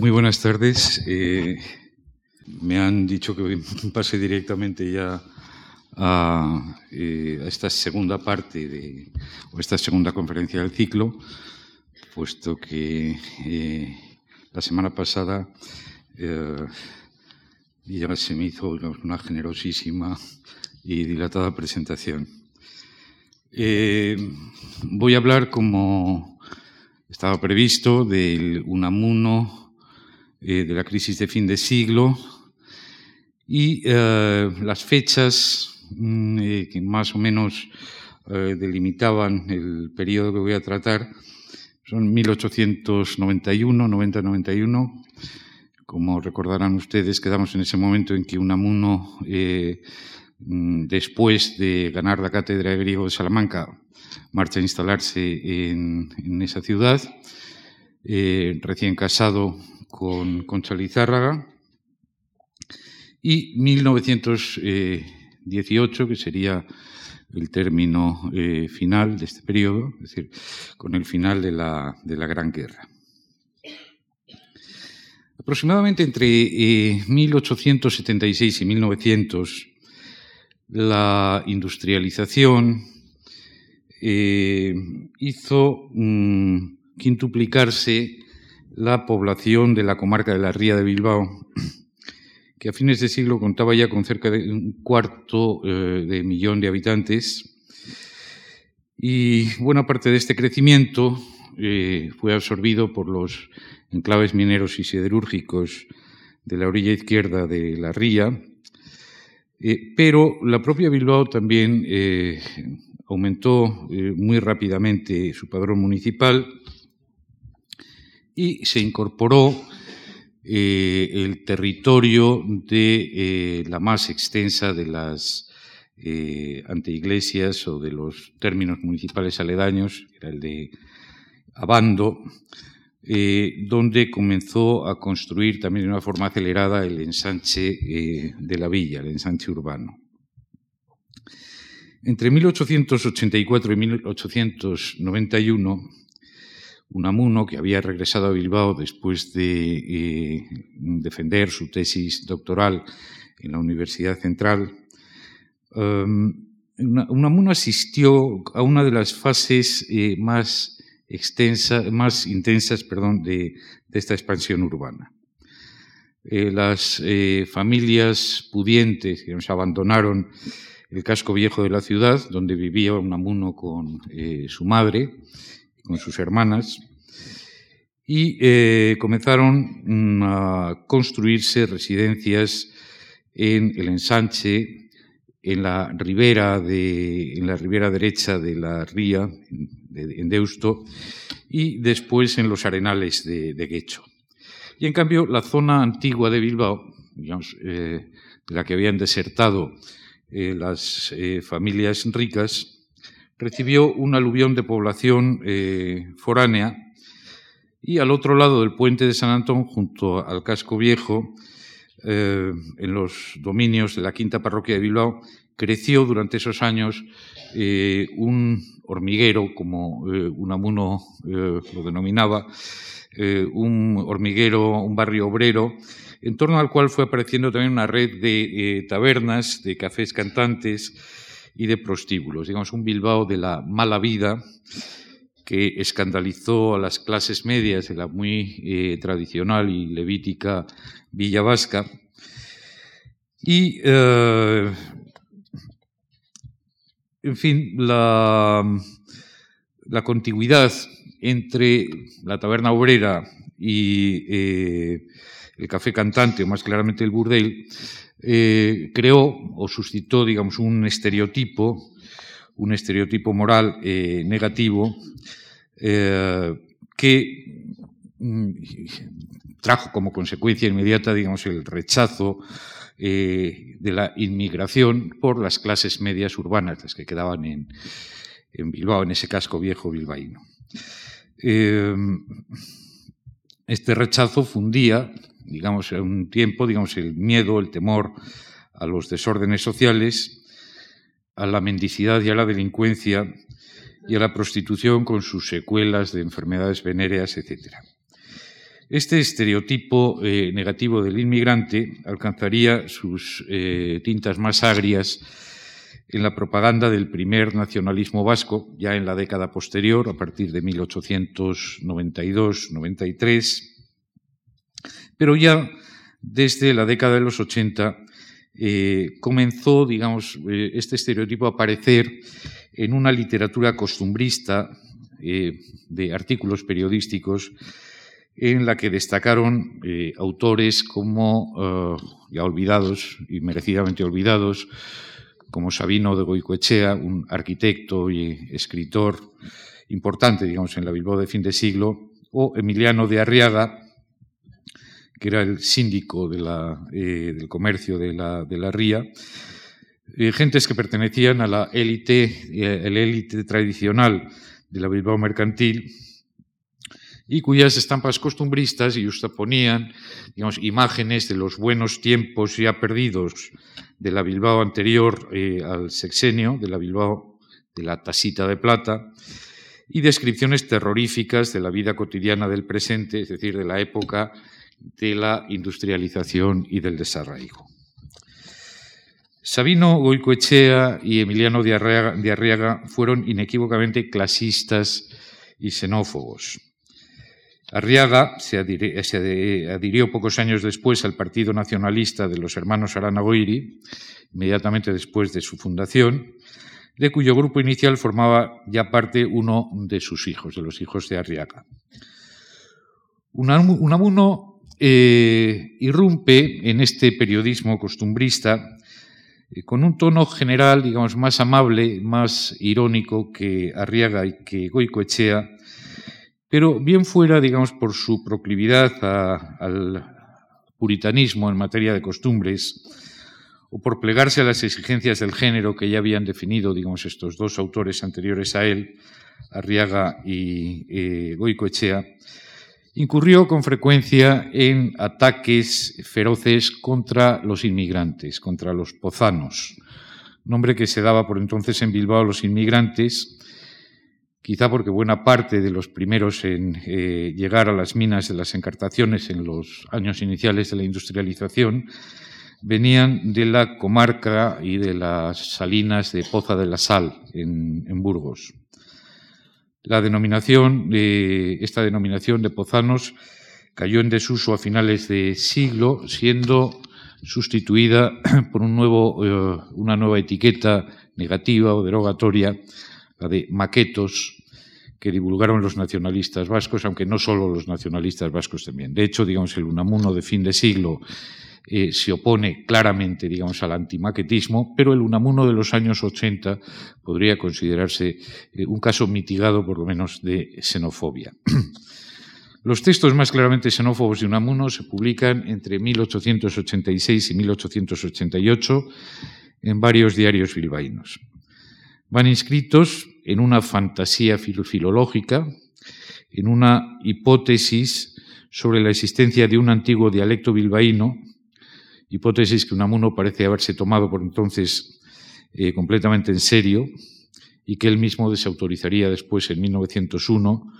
Muy buenas tardes. Eh, me han dicho que pase directamente ya a, eh, a, esta segunda parte de, o esta segunda conferencia del ciclo, puesto que eh, la semana pasada ya se me hizo una generosísima y dilatada presentación. Voy a hablar, como estaba previsto, del Unamuno, eh, de la crisis de fin de siglo y eh, las fechas mm, eh, que más o menos delimitaban el periodo que voy a tratar son 1891, 90-91. Como recordarán ustedes, quedamos en ese momento en que Unamuno Mm, después de ganar la cátedra de griego de Salamanca, marcha a instalarse en, esa ciudad, recién casado con Concha Lizárraga, y 1918, que sería el término eh, final de este periodo, es decir, con el final de la, Gran Guerra. Aproximadamente entre eh, 1876 y 1900, la industrialización eh, hizo mm, quintuplicarse la población de la comarca de la Ría de Bilbao, que a fines de siglo contaba ya con cerca de un cuarto eh, de millón de habitantes. Y buena parte de este crecimiento eh, fue absorbido por los enclaves mineros y siderúrgicos de la orilla izquierda de la ría, eh, pero la propia Bilbao también aumentó muy rápidamente su padrón municipal y se incorporó eh, el territorio de la más extensa de las anteiglesias o de los términos municipales aledaños, era el de Abando, eh, donde comenzó a construir también de una forma acelerada el ensanche eh, de la villa, el ensanche urbano. Entre 1884 y 1891, Unamuno, que había regresado a Bilbao después de eh, defender su tesis doctoral en la Universidad Central, um, Unamuno asistió a una de las fases eh, más más intensas perdón, de, esta expansión urbana. Eh, las familias pudientes que nos abandonaron el casco viejo de la ciudad, donde vivía Unamuno con su madre, con sus hermanas, y eh, comenzaron mm, a construirse residencias en el ensanche, en la ribera, de, en la ribera derecha de la ría, en Deusto, y después en los arenales de, de Guecho. Y en cambio, la zona antigua de Bilbao, digamos, eh, de la que habían desertado eh, las familias ricas, recibió un aluvión de población eh, foránea y al otro lado del puente de San Antón, junto al casco viejo, eh, en los dominios de la quinta parroquia de Bilbao, creció durante esos años eh, un hormiguero, como Unamuno lo denominaba, un hormiguero, un barrio obrero, en torno al cual fue apareciendo también una red de tabernas, de cafés cantantes y de prostíbulos. Digamos, un Bilbao de la mala vida que escandalizó a las clases medias de la muy eh, tradicional y levítica Villa Vasca. Y eh, en fin, la, la contigüidad entre la taberna obrera y eh, el café cantante, o más claramente el burdel, eh, creó o suscitó, digamos, un estereotipo, un estereotipo moral eh, negativo eh, que mm, trajo como consecuencia inmediata, digamos, el rechazo de la inmigración por las clases medias urbanas, las que quedaban en, Bilbao, en ese casco viejo bilbaíno. Este rechazo fundía, digamos, en un tiempo, digamos, el miedo, el temor a los desórdenes sociales, a la mendicidad y a la delincuencia y a la prostitución con sus secuelas de enfermedades venéreas, etc. Este estereotipo eh, negativo del inmigrante alcanzaría sus eh, tintas más agrias en la propaganda del primer nacionalismo vasco, ya en la década posterior, a partir de 1892-93, pero ya desde la década de los 80 eh, comenzó, digamos, este estereotipo a aparecer en una literatura costumbrista de artículos periodísticos en la que destacaron eh, autores como, eh, ya olvidados y merecidamente olvidados, como Sabino de Goicoechea, un arquitecto y escritor importante, digamos, en la Bilbao de fin de siglo, o Emiliano de Arriaga, que era el síndico eh, del comercio de la, de Ría, gentes que pertenecían a la élite, el élite tradicional de la Bilbao mercantil, y cuyas estampas costumbristas y ponían digamos, imágenes de los buenos tiempos ya perdidos de la Bilbao anterior eh, al sexenio, de la Bilbao de la tasita de plata, y descripciones terroríficas de la vida cotidiana del presente, es decir, de la época de la industrialización y del desarraigo. Sabino Goicoechea y Emiliano de Arriaga fueron inequívocamente clasistas y xenófobos. Arriaga se, adhirió pocos años después al Partido Nacionalista de los Hermanos Aranagoiri, inmediatamente después de su fundación, de cuyo grupo inicial formaba ya parte uno de sus hijos, de los hijos de Arriaga. Unamuno eh, irrumpe en este periodismo costumbrista eh, con un tono general, digamos, más amable, más irónico que Arriaga y que Goicoechea, pero bien fuera, digamos, por su proclividad al puritanismo en materia de costumbres, o por plegarse a las exigencias del género que ya habían definido, digamos, estos dos autores anteriores a él, Arriaga y eh, Goicoechea, incurrió con frecuencia en ataques feroces contra los inmigrantes, contra los pozanos, nombre que se daba por entonces en Bilbao a los inmigrantes, quizá porque buena parte de los primeros en eh, llegar a las minas de las encartaciones en los años iniciales de la industrialización venían de la comarca y de las salinas de Poza de la Sal en, Burgos. La denominación, esta denominación de pozanos cayó en desuso a finales de siglo, siendo sustituida por un nuevo, eh, una nueva etiqueta negativa o derogatoria la de maquetos que divulgaron los nacionalistas vascos, aunque no solo los nacionalistas vascos también. De hecho, digamos, el Unamuno de fin de siglo eh, se opone claramente, digamos, al antimaquetismo, pero el Unamuno de los años 80 podría considerarse eh, un caso mitigado, por lo menos, de xenofobia. Los textos más claramente xenófobos de Unamuno se publican entre 1886 y 1888 en varios diarios bilbaínos van inscritos en una fantasía filológica, en una hipótesis sobre la existencia de un antiguo dialecto bilbaíno, hipótesis que Unamuno parece haberse tomado por entonces eh, completamente en serio y que él mismo desautorizaría después en 1901,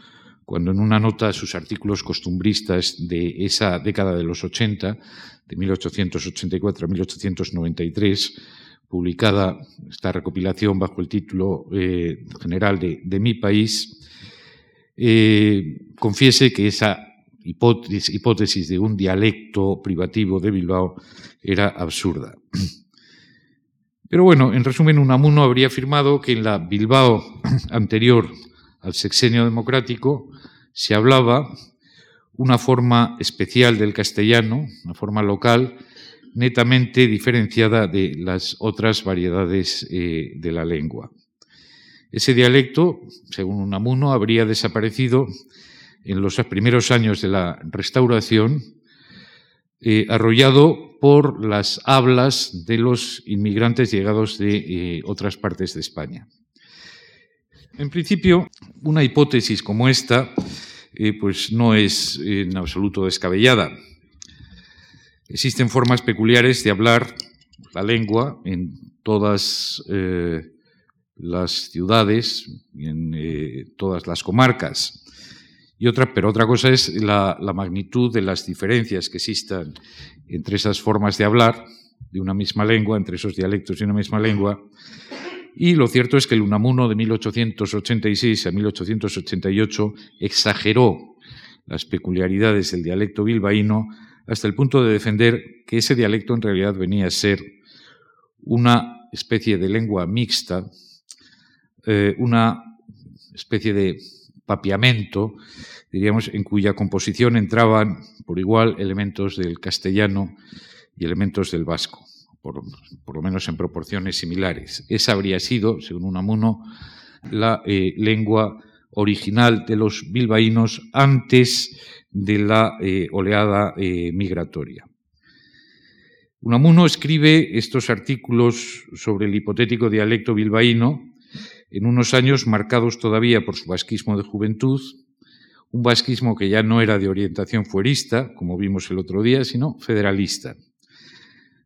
cuando en una nota a sus artículos costumbristas de esa década de los 80, de 1884 a 1893, publicada esta recopilación bajo el título eh, general de, Mi País, eh, confiese que esa hipótesis, de un dialecto privativo de Bilbao era absurda. Pero bueno, en resumen, Unamuno habría afirmado que en la Bilbao anterior al sexenio democrático se hablaba una forma especial del castellano, una forma local, netamente diferenciada de las otras variedades eh, de la lengua. Ese dialecto, según Unamuno, habría desaparecido en los primeros años de la restauración, eh, arrollado por las hablas de los inmigrantes llegados de eh, otras partes de España. En principio, una hipótesis como esta pues no es en absoluto descabellada. Existen formas peculiares de hablar la lengua en todas eh, las ciudades, en eh, todas las comarcas. Y otra, pero otra cosa es la, magnitud de las diferencias que existan entre esas formas de hablar de una misma lengua, entre esos dialectos de una misma lengua. Y lo cierto es que el Unamuno de 1886 a 1888 exageró las peculiaridades del dialecto bilbaíno hasta el punto de defender que ese dialecto en realidad venía a ser una especie de lengua mixta, eh, una especie de papiamento, diríamos, en cuya composición entraban por igual elementos del castellano y elementos del vasco, por, lo menos en proporciones similares. Esa habría sido, según Unamuno, la eh, lengua original de los bilbaínos antes de la eh, oleada eh, migratoria. Unamuno escribe estos artículos sobre el hipotético dialecto bilbaíno en unos años marcados todavía por su vasquismo de juventud, un vasquismo que ya no era de orientación fuerista, como vimos el otro día, sino federalista.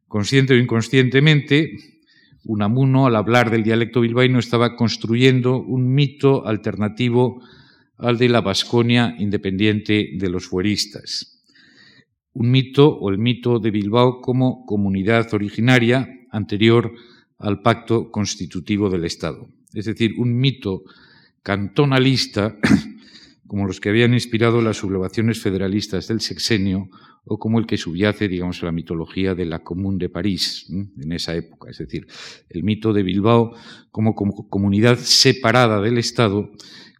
Consciente o inconscientemente, Unamuno, al hablar del dialecto bilbaíno, estaba construyendo un mito alternativo al de la Vasconia independiente de los fueristas. Un mito o el mito de Bilbao como comunidad originaria anterior al pacto constitutivo del Estado. Es decir, un mito cantonalista como los que habían inspirado las sublevaciones federalistas del sexenio o como el que subyace, digamos, a la mitología de la Común de París en esa época. Es decir, el mito de Bilbao como, comunidad separada del Estado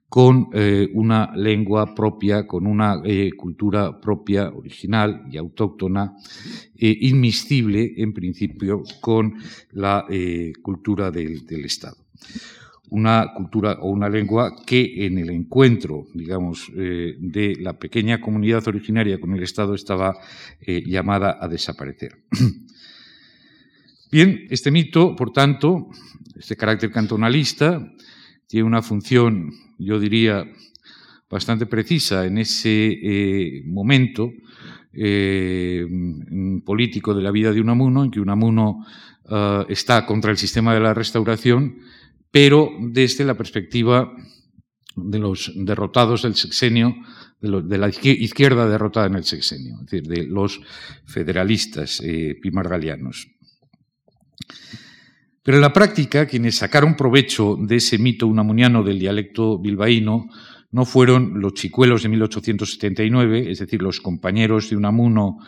con eh, una lengua propia, con una eh, cultura propia, original y autóctona, eh, inmiscible en principio con la cultura del, del Estado una cultura o una lengua que en el encuentro, digamos, eh, de la pequeña comunidad originaria con el Estado estaba eh, llamada a desaparecer. Bien, este mito, por tanto, este carácter cantonalista, tiene una función, yo diría, bastante precisa en ese eh, momento político de la vida de Unamuno, en que Unamuno está contra el sistema de la restauración pero desde la perspectiva de los derrotados del sexenio, de, la izquierda derrotada en el sexenio, es decir, de los federalistas eh, pimargalianos. Pero en la práctica, quienes sacaron provecho de ese mito unamuniano del dialecto bilbaíno no fueron los chicuelos de 1879, es decir, los compañeros de Unamuno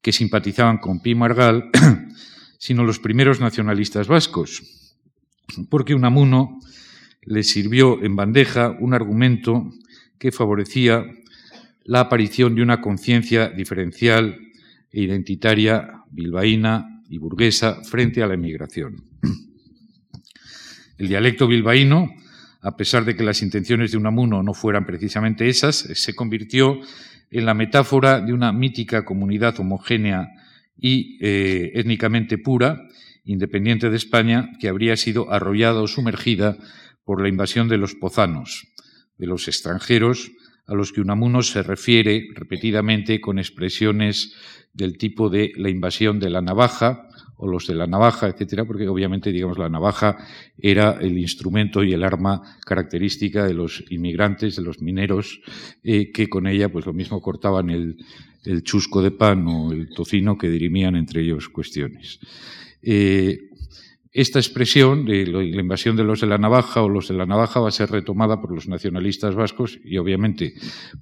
que simpatizaban con Pi Margal, sino los primeros nacionalistas vascos, porque Unamuno le sirvió en bandeja un argumento que favorecía la aparición de una conciencia diferencial e identitaria bilbaína y burguesa frente a la emigración. El dialecto bilbaíno, a pesar de que las intenciones de Unamuno no fueran precisamente esas, se convirtió en la metáfora de una mítica comunidad homogénea y eh, étnicamente pura independiente de España, que habría sido arrollada o sumergida por la invasión de los pozanos, de los extranjeros, a los que Unamuno se refiere repetidamente con expresiones del tipo de la invasión de la navaja o los de la navaja, etcétera, porque obviamente, digamos, la navaja era el instrumento y el arma característica de los inmigrantes, de los mineros, eh, que con ella, pues lo mismo cortaban el, el chusco de pan o el tocino que dirimían entre ellos cuestiones. Eh, esta expresión de la invasión de los de la navaja o los de la navaja va a ser retomada por los nacionalistas vascos y obviamente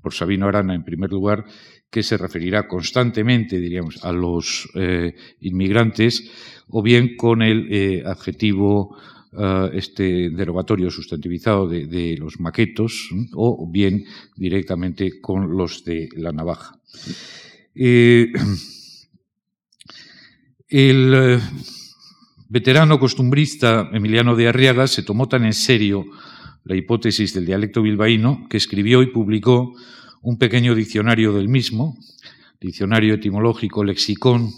por Sabino Arana en primer lugar, que se referirá constantemente, diríamos, a los eh, inmigrantes o bien con el eh, adjetivo este derogatorio sustantivizado de, los maquetos o bien directamente con los de la navaja. El eh, veterano costumbrista Emiliano de Arriaga se tomó tan en serio la hipótesis del dialecto bilbaíno que escribió y publicó un pequeño diccionario del mismo, diccionario etimológico, lexicón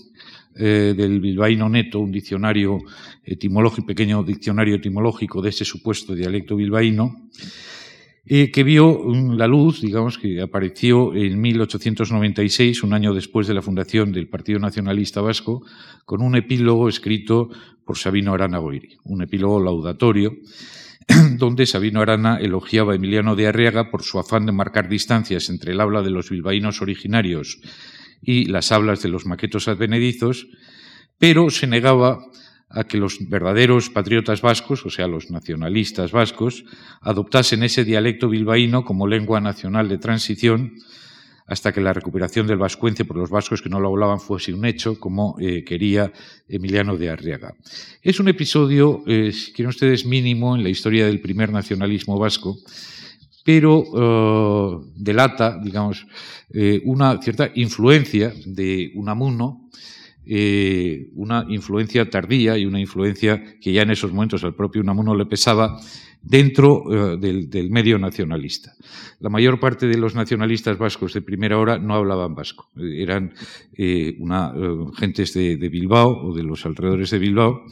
eh, del bilbaíno neto, un diccionario etimológico, pequeño diccionario etimológico de ese supuesto dialecto bilbaíno, que vio la luz, digamos, que apareció en 1896, un año después de la fundación del Partido Nacionalista Vasco, con un epílogo escrito por Sabino Arana Goiri, un epílogo laudatorio, donde Sabino Arana elogiaba a Emiliano de Arriaga por su afán de marcar distancias entre el habla de los bilbaínos originarios y las hablas de los maquetos advenedizos, pero se negaba a que los verdaderos patriotas vascos, o sea, los nacionalistas vascos, adoptasen ese dialecto bilbaíno como lengua nacional de transición hasta que la recuperación del vascuence por los vascos que no lo hablaban fuese un hecho, como eh, quería Emiliano de Arriaga. Es un episodio, eh, si quieren ustedes, mínimo en la historia del primer nacionalismo vasco, pero eh, delata, digamos, una cierta influencia de Unamuno eh, una influencia tardía y una influencia que ya en esos momentos al propio Unamuno le pesaba dentro eh, del, medio nacionalista. La mayor parte de los nacionalistas vascos de primera hora no hablaban vasco, eran eh, una, gentes de, de, Bilbao o de los alrededores de Bilbao,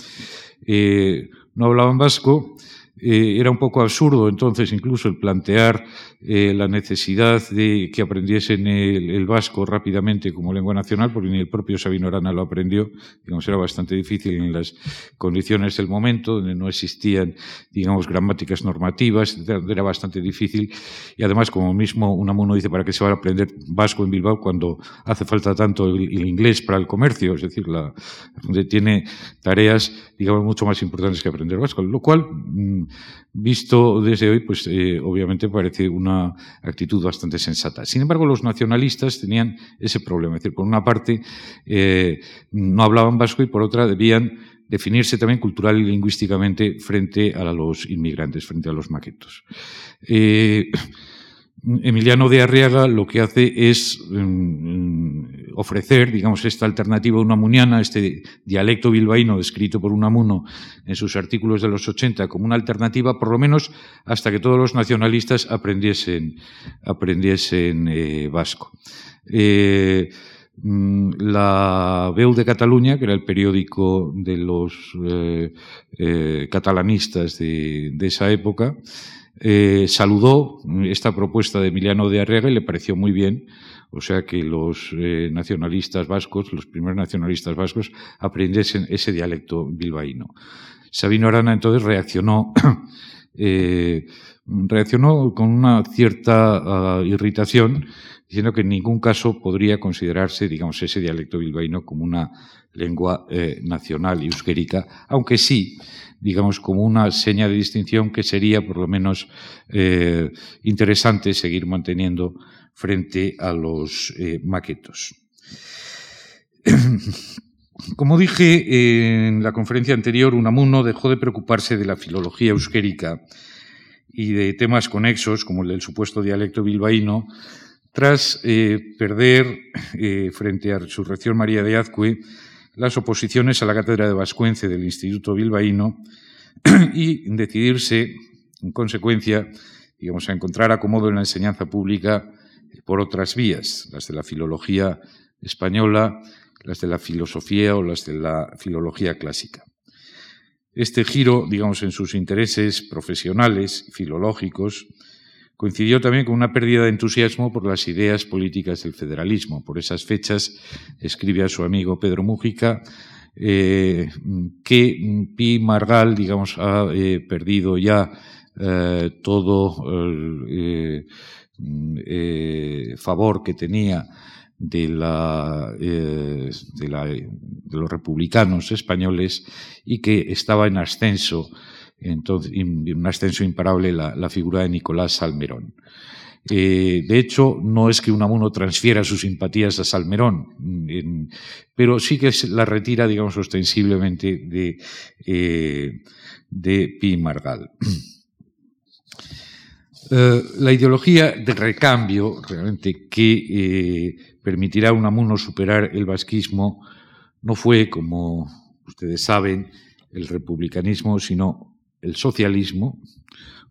no hablaban vasco eh, era un poco absurdo entonces incluso el plantear eh, la necesidad de que aprendiesen el, vasco rápidamente como lengua nacional, porque ni el propio Sabino Arana lo aprendió. Digamos, era bastante difícil en las condiciones del momento, donde no existían, digamos, gramáticas normativas, era bastante difícil. Y además, como mismo Unamuno dice, ¿para qué se va a aprender vasco en Bilbao cuando hace falta tanto el, inglés para el comercio? Es decir, la, donde tiene tareas, digamos, mucho más importantes que aprender vasco. Lo cual, mm, visto desde hoy, pues eh, obviamente parece una actitud bastante sensata. Sin embargo, los nacionalistas tenían ese problema. Es decir, por una parte, eh, no hablaban vasco y por otra debían definirse también cultural y lingüísticamente frente a los inmigrantes, frente a los maquetos. Eh, Emiliano de Arriaga lo que hace es mm, ofrecer, digamos, esta alternativa unamuniana, este dialecto bilbaíno descrito por Unamuno en sus artículos de los 80 como una alternativa, por lo menos hasta que todos los nacionalistas aprendiesen, eh, vasco. Eh, mm, la Veu de Cataluña, que era el periódico de los eh, catalanistas de, esa época, saludó esta propuesta de Emiliano de Arriaga y le pareció muy bien. O sea que los eh, nacionalistas vascos, los primeros nacionalistas vascos, aprendiesen ese dialecto bilbaíno. Sabino Arana entonces reaccionó, eh, reaccionó con una cierta ah, irritación, diciendo que en ningún caso podría considerarse, digamos, ese dialecto bilbaíno como una lengua nacional y euskérica, aunque sí digamos, como una seña de distinción que sería por lo menos eh, interesante seguir manteniendo frente a los eh, maquetos. Como dije en la conferencia anterior, Unamuno dejó de preocuparse de la filología euskérica y de temas conexos, como el del supuesto dialecto bilbaíno, tras eh, perder frente a Resurrección María de Azcue las oposiciones a la cátedra de Vascuence del Instituto Bilbaíno y decidirse, en consecuencia, digamos, a encontrar acomodo en la enseñanza pública por otras vías, las de la filología española, las de la filosofía o las de la filología clásica. Este giro, digamos, en sus intereses profesionales, filológicos, coincidió también con una pérdida de entusiasmo por las ideas políticas del federalismo. Por esas fechas escribe a su amigo Pedro Mújica eh, que Pi Margal, digamos, ha eh, perdido ya eh, todo el favor que tenía de, la, de, los republicanos españoles y que estaba en ascenso entonces, en un ascenso imparable la, figura de Nicolás Salmerón. Eh, de hecho, no es que Unamuno transfiera sus simpatías a Salmerón, pero sí que la retira, digamos, ostensiblemente de, eh, de Pi Margal. Eh, la ideología de recambio, realmente, que permitirá a Unamuno superar el vasquismo, no fue, como ustedes saben, el republicanismo, sino el socialismo,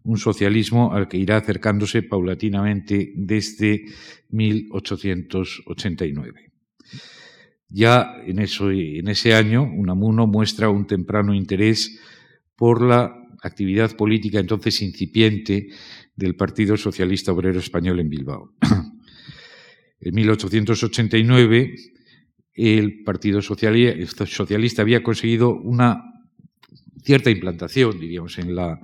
un socialismo al que irá acercándose paulatinamente desde 1889. Ya en ese año, Unamuno muestra un temprano interés por la actividad política entonces incipiente del Partido Socialista Obrero Español en Bilbao. En 1889, el Partido Socialista había conseguido una cierta implantación, diríamos, en la,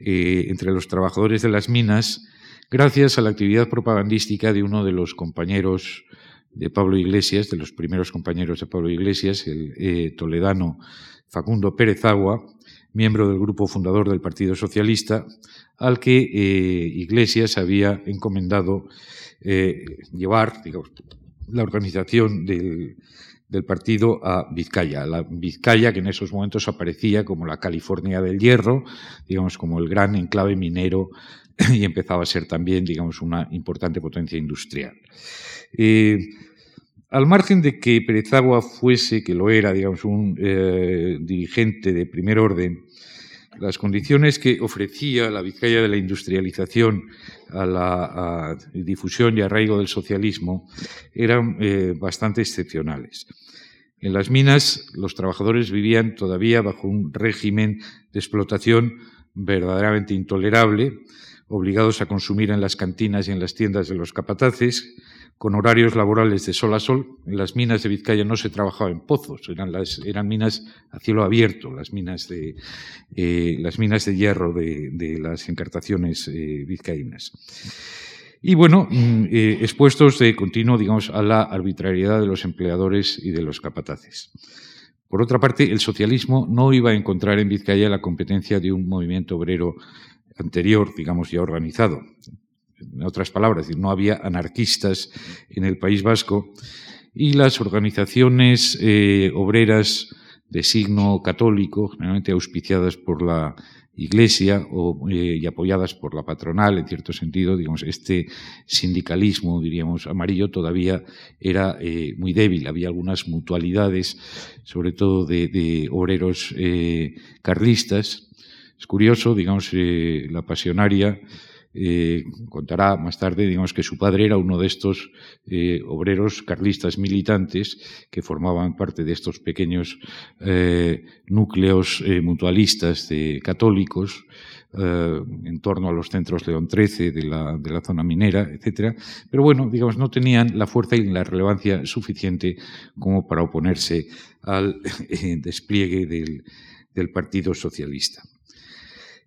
eh, entre los trabajadores de las minas gracias a la actividad propagandística de uno de los compañeros de Pablo Iglesias, de los primeros compañeros de Pablo Iglesias, el eh, toledano Facundo Pérez Agua, miembro del grupo fundador del Partido Socialista, al que eh, Iglesias había encomendado llevar digamos, la organización del, del partido a Vizcaya. La Vizcaya que en esos momentos aparecía como la California del hierro, digamos como el gran enclave minero y empezaba a ser también, digamos, una importante potencia industrial. Eh, al margen de que Perezagua fuese, que lo era, digamos, un eh, dirigente de primer orden, las condiciones que ofrecía la Vizcaya de la industrialización a la difusión y arraigo del socialismo eran eh, bastante excepcionales. En las minas los trabajadores vivían todavía bajo un régimen de explotación verdaderamente intolerable, obligados a consumir en las cantinas y en las tiendas de los capataces, con horarios laborales de sol a sol. En las minas de Vizcaya no se trabajaba en pozos, eran, minas a cielo abierto, las minas de, eh, las minas de hierro de, las encartaciones eh, vizcaínas. Y bueno, mm, eh, expuestos de continuo, digamos, a la arbitrariedad de los empleadores y de los capataces. Por otra parte, el socialismo no iba a encontrar en Vizcaya la competencia de un movimiento obrero anterior, digamos, ya organizado en otras palabras, no había anarquistas en el País Vasco y las organizaciones eh, obreras de signo católico, generalmente auspiciadas por la Iglesia eh, y apoyadas por la patronal, en cierto sentido, digamos, este sindicalismo, diríamos, amarillo todavía era eh, muy débil. Había algunas mutualidades, sobre todo de, obreros carlistas. Es curioso, digamos, la pasionaria eh, contará más tarde, digamos que su padre era uno de estos eh, obreros carlistas militantes que formaban parte de estos pequeños eh, núcleos mutualistas de católicos en torno a los centros León XIII de la, zona minera, etcétera. Pero bueno, digamos, no tenían la fuerza y la relevancia suficiente como para oponerse al despliegue del Partido Socialista.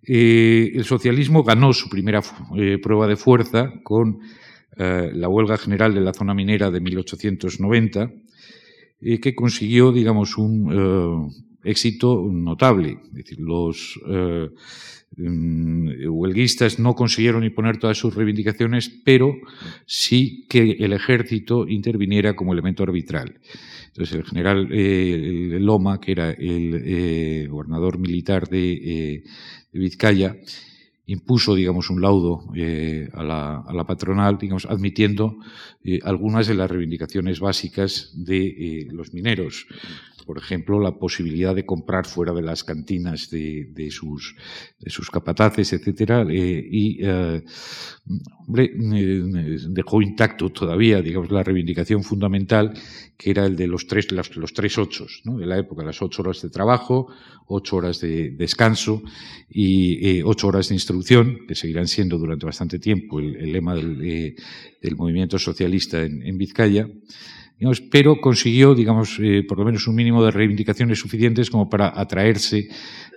Eh, el socialismo ganó su primera eh, prueba de fuerza con eh, la huelga general de la zona minera de 1890, que consiguió, digamos, un éxito notable. Es decir, los mm, huelguistas no consiguieron imponer todas sus reivindicaciones, pero sí que el ejército interviniera como elemento arbitral. Entonces, el general Loma, que era el gobernador militar de, Vizcaya impuso, digamos, un laudo eh, a, la, patronal, digamos, admitiendo eh, algunas de las reivindicaciones básicas de eh, los mineros, por ejemplo, la posibilidad de comprar fuera de las cantinas de, sus, de sus, capataces, etcétera, eh, y eh, eh, dejó intacto todavía, digamos, la reivindicación fundamental, que era el de los tres, los, tres ochos, de la época, las ocho horas de trabajo, ocho horas de descanso y ocho horas de instrucción, que seguirán siendo durante bastante tiempo el, lema del, movimiento socialista en Vizcaya pero consiguió, digamos, eh, por lo menos un mínimo de reivindicaciones suficientes como para atraerse,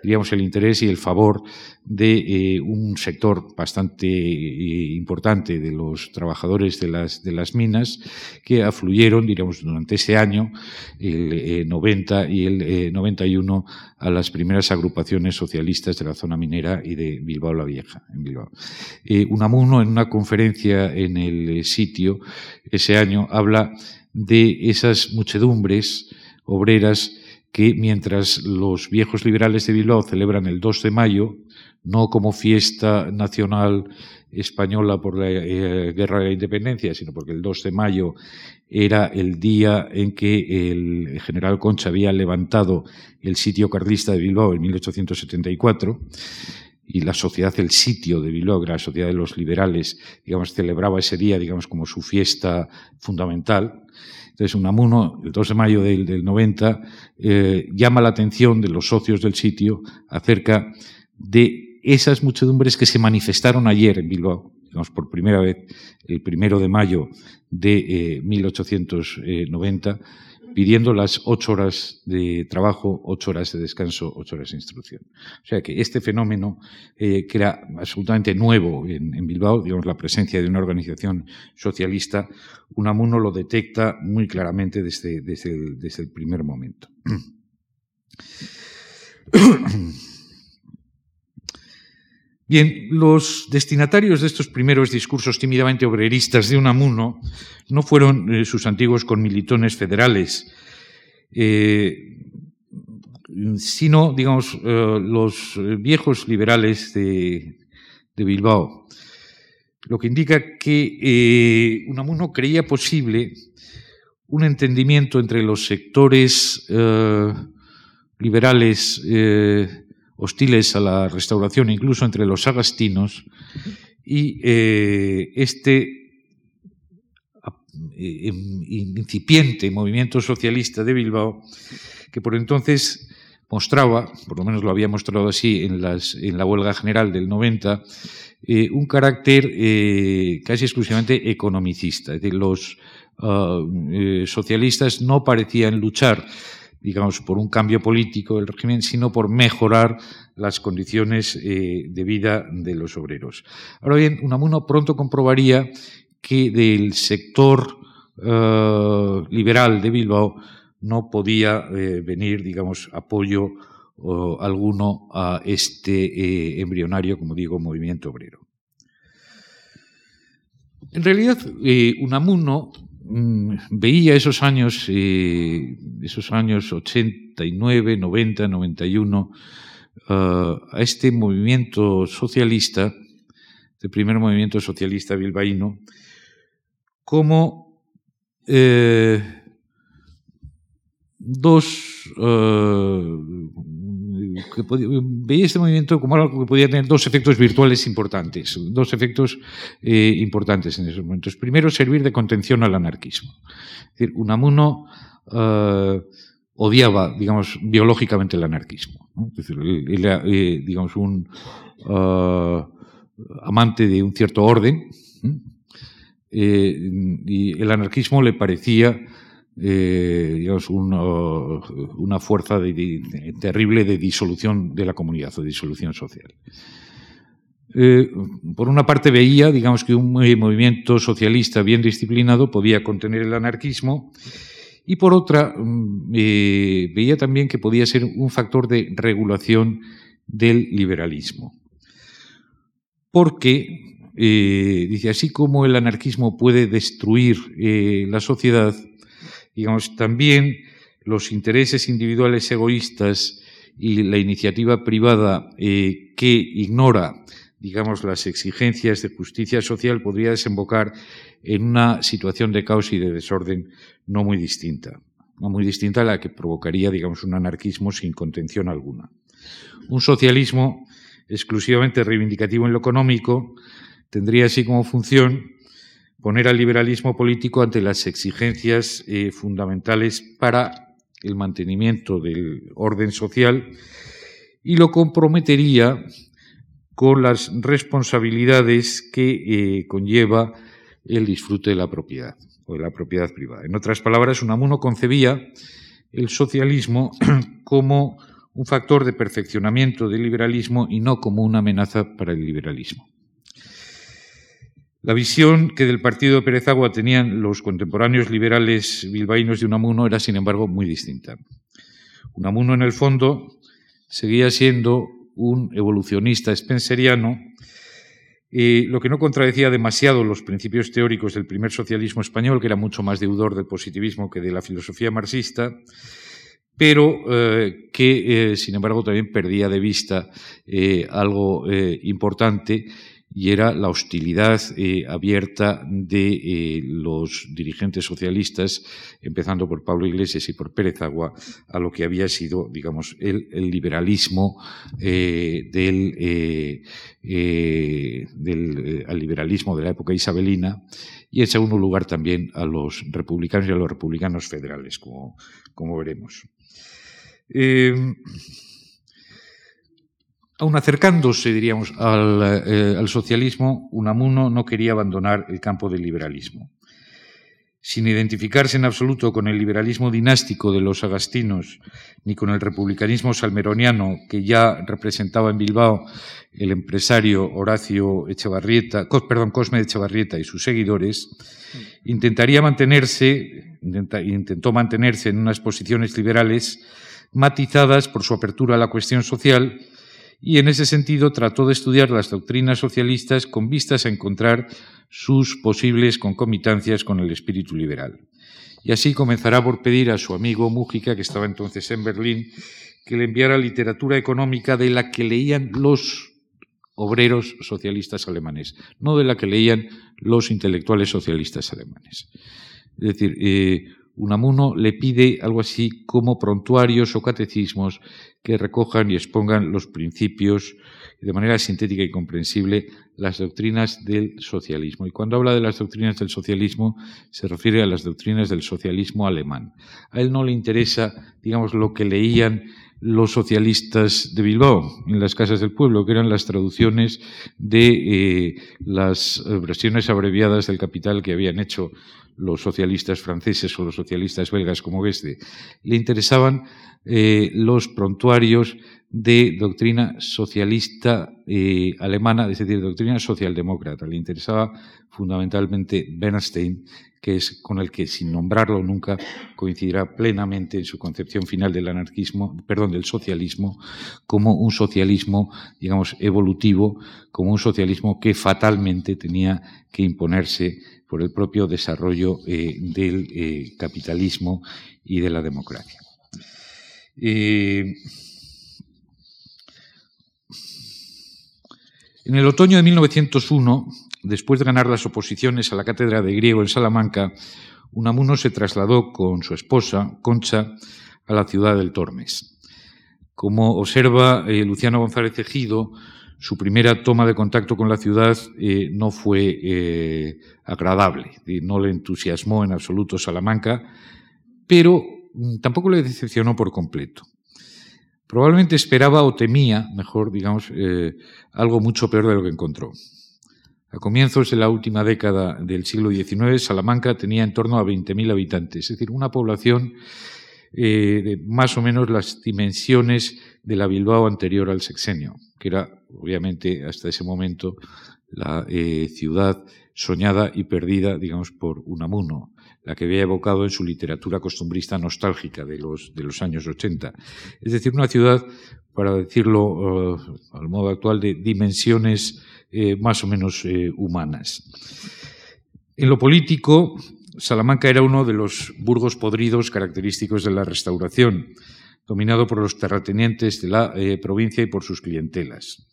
digamos, el interés y el favor de eh, un sector bastante eh, importante de los trabajadores de las, minas que afluyeron, diríamos, durante ese año, el 90 y el 91, a las primeras agrupaciones socialistas de la zona minera y de Bilbao la Vieja, en Bilbao. Unamuno, en una conferencia en el sitio ese año, habla de esas muchedumbres obreras que mientras los viejos liberales de Bilbao celebran el 2 de mayo, no como fiesta nacional española por la eh, Guerra de la Independencia, sino porque el 2 de mayo era el día en que el general Concha había levantado el sitio carlista de Bilbao en 1874, y la sociedad El Sitio de Bilbao, la sociedad de los liberales, digamos, celebraba ese día, digamos, como su fiesta fundamental. Entonces, Unamuno, el 2 de mayo del, 90, eh, llama la atención de los socios del sitio acerca de esas muchedumbres que se manifestaron ayer en Bilbao, digamos, por primera vez, el primero de mayo de 1890, eh, pidiendo las ocho horas de trabajo, ocho horas de descanso, ocho horas de instrucción. O sea que este fenómeno, eh, que era absolutamente nuevo en, Bilbao, digamos, la presencia de una organización socialista, Unamuno lo detecta muy claramente desde, desde el primer momento. Bien, los destinatarios de estos primeros discursos tímidamente obreristas de Unamuno no fueron eh, sus antiguos conmilitones federales, eh, sino, digamos, eh, los viejos liberales de, Bilbao. Lo que indica que Unamuno creía posible un entendimiento entre los sectores liberales hostiles a la restauración, incluso entre los agastinos, y eh, este eh, incipiente movimiento socialista de Bilbao, que por entonces mostraba, por lo menos lo había mostrado así en, la huelga general del 90, eh, un carácter casi exclusivamente economicista. Es decir, los ah, socialistas no parecían luchar digamos, por un cambio político del régimen, sino por mejorar las condiciones eh, de vida de los obreros. Ahora bien, Unamuno pronto comprobaría que del sector eh, liberal de Bilbao no podía eh, venir, digamos, apoyo alguno a este embrionario, como digo, movimiento obrero. En realidad, Unamuno Mm, veía esos años, eh, esos años 89, 90, 91, a este movimiento socialista, este primer movimiento socialista bilbaíno, como eh, dos uh, veía este movimiento como algo que podía tener dos efectos virtuales importantes, dos efectos eh, importantes en esos momentos. Primero, servir de contención al anarquismo. Es decir, Unamuno uh, odiaba, digamos, biológicamente el anarquismo. Es decir, era, eh, digamos, un amante de un cierto orden, y el anarquismo le parecía eh, digamos, una fuerza terrible de disolución de la comunidad o disolución social. Eh, por una parte veía, digamos, que un movimiento socialista bien disciplinado podía contener el anarquismo y por otra mm, eh, veía también que podía ser un factor de regulación del liberalismo. Porque, dice, así como el anarquismo puede destruir la sociedad, digamos, también los intereses individuales egoístas y la iniciativa privada eh, que ignora, digamos, las exigencias de justicia social podría desembocar en una situación de caos y de desorden no muy distinta, no muy distinta a la que provocaría, digamos, un anarquismo sin contención alguna. Un socialismo exclusivamente reivindicativo en lo económico tendría así como función poner al liberalismo político ante las exigencias eh, fundamentales para el mantenimiento del orden social y lo comprometería con las responsabilidades que eh, conlleva el disfrute de la propiedad o de la propiedad privada. En otras palabras, Unamuno concebía el socialismo como un factor de perfeccionamiento del liberalismo y no como una amenaza para el liberalismo. La visión que del partido de Pérez Agua tenían los contemporáneos liberales bilbaínos de Unamuno era, sin embargo, muy distinta. Unamuno, en el fondo, seguía siendo un evolucionista spenceriano, lo que no contradecía demasiado los principios teóricos del primer socialismo español, que era mucho más deudor del positivismo que de la filosofía marxista, pero eh, que, eh, sin embargo, también perdía de vista eh, algo importante y era la hostilidad eh, abierta de eh, los dirigentes socialistas, empezando por Pablo Iglesias y por Pérez Agua, a lo que había sido, digamos, el, liberalismo eh, del, del liberalismo de la época isabelina y en segundo lugar también a los republicanos y a los republicanos federales, como, como veremos. Aun acercándose, diríamos, eh, al, socialismo, Unamuno no quería abandonar el campo del liberalismo. sin identificarse en absoluto con el liberalismo dinástico de los agastinos ni con el republicanismo salmeroniano que ya representaba en Bilbao el empresario Horacio Echevarrieta, perdón, Cosme Echevarrieta y sus seguidores, intentaría mantenerse, intentó mantenerse en unas posiciones liberales matizadas por su apertura a la cuestión social y en ese sentido trató de estudiar las doctrinas socialistas con vistas a encontrar sus posibles concomitancias con el espíritu liberal. Y así comenzará por pedir a su amigo Mújica, que estaba entonces en Berlín, que le enviara literatura económica de la que leían los obreros socialistas alemanes, no de la que leían los intelectuales socialistas alemanes. Es decir, eh, Unamuno le pide algo así como prontuarios o catecismos que recojan y expongan los principios de manera sintética y comprensible las doctrinas del socialismo. Y cuando habla de las doctrinas del socialismo, se refiere a las doctrinas del socialismo alemán. A él no le interesa, digamos, lo que leían los socialistas de Bilbao en las casas del pueblo, que eran las traducciones de eh, las versiones abreviadas del capital que habían hecho los socialistas franceses o los socialistas belgas como este. Le interesaban eh, los prontuarios de doctrina socialista alemana, es decir, doctrina socialdemócrata. Le interesaba fundamentalmente Bernstein, que es con el que, sin nombrarlo nunca, coincidirá plenamente en su concepción final del anarquismo, perdón, del socialismo, como un socialismo, digamos, evolutivo, como un socialismo que fatalmente tenía que imponerse por el propio desarrollo eh, del eh, capitalismo y de la democracia. Eh, en el otoño de 1901, después de ganar las oposiciones a la cátedra de griego en Salamanca, Unamuno se trasladó con su esposa, Concha, a la ciudad del Tormes. Como observa Luciano González Ejido, su primera toma de contacto con la ciudad eh, no fue eh, agradable, no le entusiasmó en absoluto Salamanca, pero mm, tampoco le decepcionó por completo. Probablemente esperaba o temía, mejor digamos, eh, algo mucho peor de lo que encontró. A comienzos de la última década del siglo XIX, Salamanca tenía en torno a 20.000 habitantes, es decir, una población de más o menos las dimensiones de la Bilbao anterior al sexenio, que era obviamente hasta ese momento la eh, ciudad soñada y perdida, digamos, por Unamuno, la que había evocado en su literatura costumbrista nostálgica de los, de los años 80. Es decir, una ciudad, para decirlo eh, al modo actual, de dimensiones eh, más o menos humanas. En lo político, Salamanca era uno de los burgos podridos característicos de la restauración dominado por los terratenientes de la eh, provincia y por sus clientelas.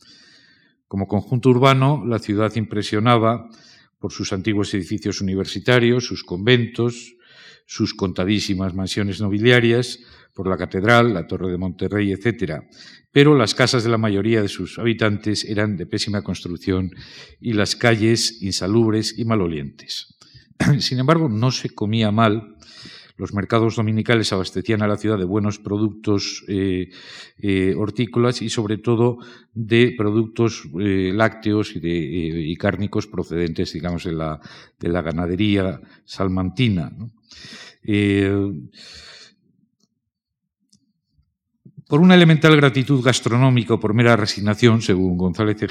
Como conjunto urbano, la ciudad impresionaba por sus antiguos edificios universitarios, sus conventos, sus contadísimas mansiones nobiliarias, por la catedral, la torre de Monterrey, etc. Pero las casas de la mayoría de sus habitantes eran de pésima construcción y las calles insalubres y malolientes. Sin embargo, no se comía mal los mercados dominicales abastecían a la ciudad de buenos productos eh, eh, hortícolas y sobre todo de productos eh, lácteos y, cárnicos procedentes, digamos, de la, de la ganadería salmantina. por una elemental gratitud gastronómica o por mera resignación, según González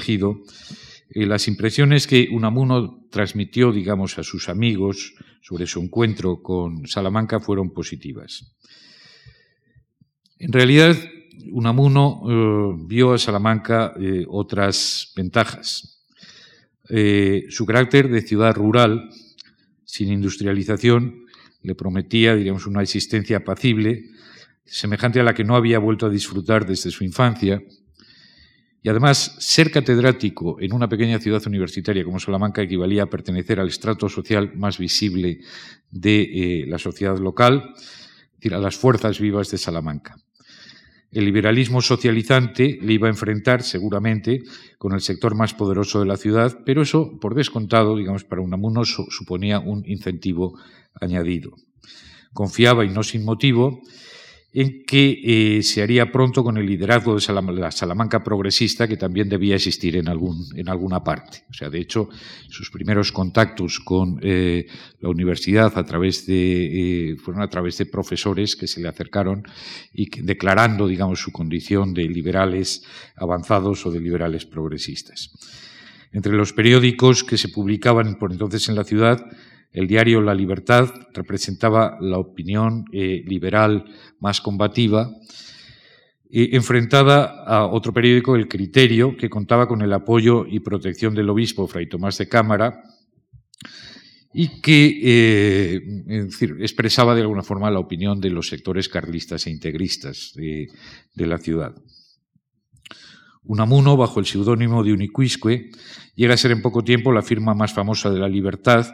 Ejido, las impresiones que Unamuno transmitió, digamos, a sus amigos sobre su encuentro con Salamanca fueron positivas. En realidad, Unamuno eh, vio a Salamanca eh, otras ventajas. Eh, su carácter de ciudad rural, sin industrialización, le prometía, digamos, una existencia apacible, semejante a la que no había vuelto a disfrutar desde su infancia, y además, ser catedrático en una pequeña ciudad universitaria como Salamanca equivalía a pertenecer al estrato social más visible de eh, la sociedad local, es decir, a las fuerzas vivas de Salamanca. El liberalismo socializante le iba a enfrentar seguramente con el sector más poderoso de la ciudad, pero eso, por descontado, digamos, para Unamuno suponía un incentivo añadido. Confiaba, y no sin motivo, en que eh, se haría pronto con el liderazgo de la Salamanca progresista, que también debía existir en, algún, en alguna parte. O sea, de hecho, sus primeros contactos con eh, la universidad a través de, eh, fueron a través de profesores que se le acercaron y declarando, digamos, su condición de liberales avanzados o de liberales progresistas. Entre los periódicos que se publicaban por entonces en la ciudad el diario La Libertad representaba la opinión eh, liberal más combativa, enfrentada a otro periódico, El Criterio, que contaba con el apoyo y protección del obispo Fray Tomás de Cámara y que eh, expresaba de alguna forma la opinión de los sectores carlistas e integristas de, de la ciudad. Unamuno, bajo el seudónimo de Uniquisque, llega a ser en poco tiempo la firma más famosa de la libertad,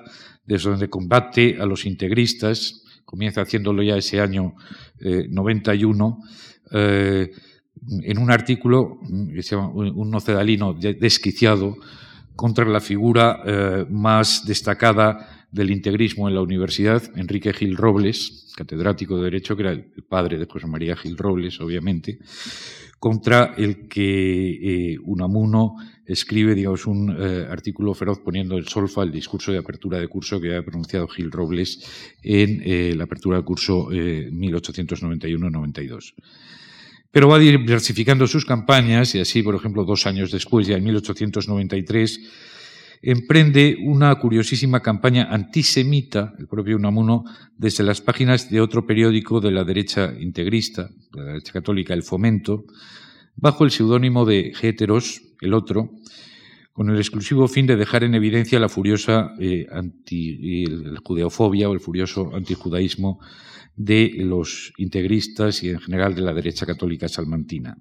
desde donde combate a los integristas, comienza haciéndolo ya ese año 91, eh, eh, en un artículo que se llama Un nocedalino desquiciado contra la figura eh, más destacada del integrismo en la universidad, Enrique Gil Robles, catedrático de Derecho, que era el padre de José María Gil Robles, obviamente, contra el que Unamuno escribe, digamos, un eh, artículo feroz poniendo el solfa el discurso de apertura de curso que había pronunciado Gil Robles en eh, la apertura del curso 1891-92. Pero va diversificando sus campañas y así, por ejemplo, dos años después, ya en 1893, emprende una curiosísima campaña antisemita, el propio Unamuno, desde las páginas de otro periódico de la derecha integrista, la derecha católica, El Fomento, bajo el seudónimo de Géteros, el otro, con el exclusivo fin de dejar en evidencia la furiosa eh, judeofobia o el furioso antijudaísmo de los integristas y en general de la derecha católica salmantina.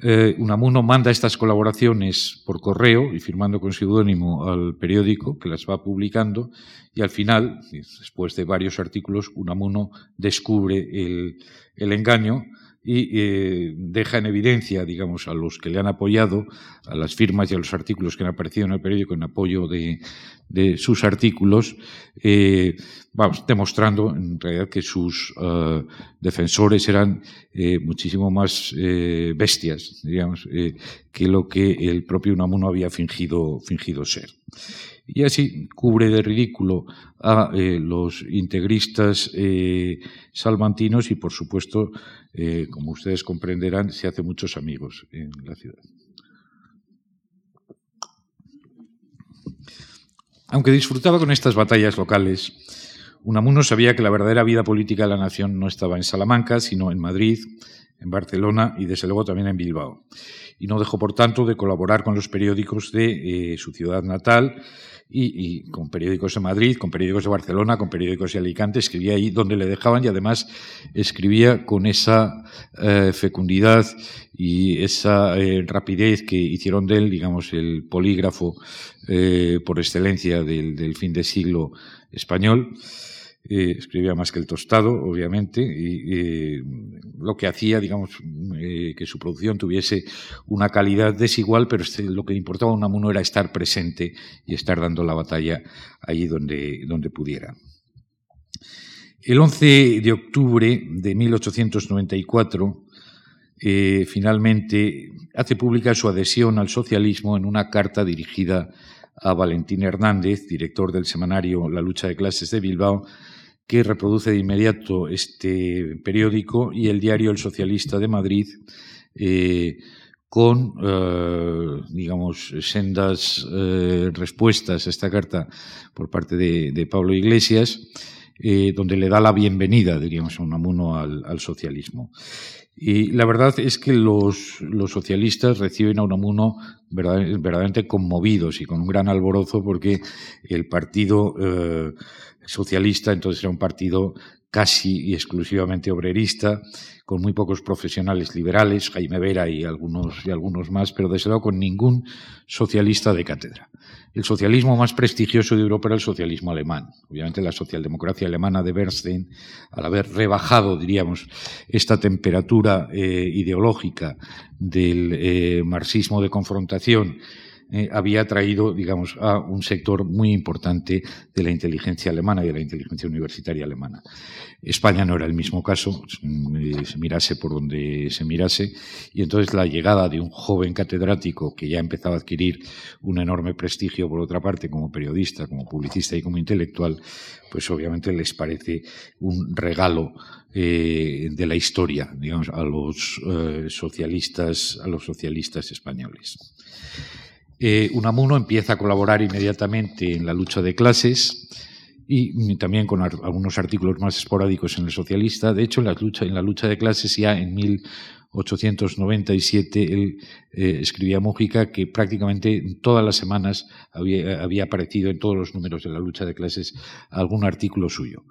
Eh, Unamuno manda estas colaboraciones por correo y firmando con seudónimo al periódico que las va publicando y al final, después de varios artículos, Unamuno descubre el engaño y eh, deja en evidencia, digamos, a los que le han apoyado, a las firmas y a los artículos que han aparecido en el periódico en apoyo de, de sus artículos, eh, vamos, demostrando en realidad que sus uh, defensores eran eh, muchísimo más eh, bestias, digamos, eh, que lo que el propio Unamuno había fingido, fingido ser. Y así cubre de ridículo a eh, los integristas salmantinos y, por supuesto, como ustedes comprenderán, se hace muchos amigos en la ciudad. Aunque disfrutaba con estas batallas locales, Unamuno sabía que la verdadera vida política de la nación no estaba en Salamanca, sino en Madrid, en Barcelona y desde luego también en Bilbao. Y no dejó, por tanto, de colaborar con los periódicos de eh, su ciudad natal y, con periódicos de Madrid, con periódicos de Barcelona, con periódicos de Alicante. Escribía ahí donde le dejaban y además escribía con esa eh, fecundidad y esa eh, rapidez que hicieron de él, digamos, el polígrafo por excelencia del, del, fin de siglo español. Escribía más que el tostado, obviamente, y lo que hacía, digamos, eh, que su producción tuviese una calidad desigual, pero este, lo que importaba a Unamuno era estar presente y estar dando la batalla allí donde, donde pudiera. El 11 de octubre de 1894, eh, finalmente hace pública su adhesión al socialismo en una carta dirigida a Valentín Hernández, director del semanario La lucha de clases de Bilbao, que reproduce de inmediato este periódico y el diario El Socialista de Madrid, eh, con, eh, digamos, sendas eh, respuestas a esta carta por parte de, Pablo Iglesias, donde le da la bienvenida, diríamos, a Unamuno al, al socialismo. Y la verdad es que los, socialistas reciben a Unamuno verdaderamente conmovidos y con un gran alborozo porque el partido socialista entonces era un partido casi y exclusivamente obrerista, con muy pocos profesionales liberales, Jaime Vera y algunos, y algunos más, pero desde luego con ningún socialista de cátedra. El socialismo más prestigioso de Europa era el socialismo alemán. Obviamente la socialdemocracia alemana de Bernstein, al haber rebajado, diríamos, esta temperatura eh, ideológica del eh, marxismo de confrontación eh, había atraído, digamos, a un sector muy importante de la inteligencia alemana y de la inteligencia universitaria alemana. España no era el mismo caso, eh, se mirase por donde se mirase, y entonces la llegada de un joven catedrático que ya empezaba a adquirir un enorme prestigio, por otra parte, como periodista, como publicista y como intelectual, pues obviamente les parece un regalo eh, de la historia, digamos, a los socialistas, a los socialistas españoles. Eh, Unamuno empieza a colaborar inmediatamente en la lucha de clases y también con algunos artículos más esporádicos en el socialista. De hecho, en la lucha, de clases ya en 1897 él eh, escribía Mújica que prácticamente todas las semanas había, aparecido en todos los números de la lucha de clases algún artículo suyo.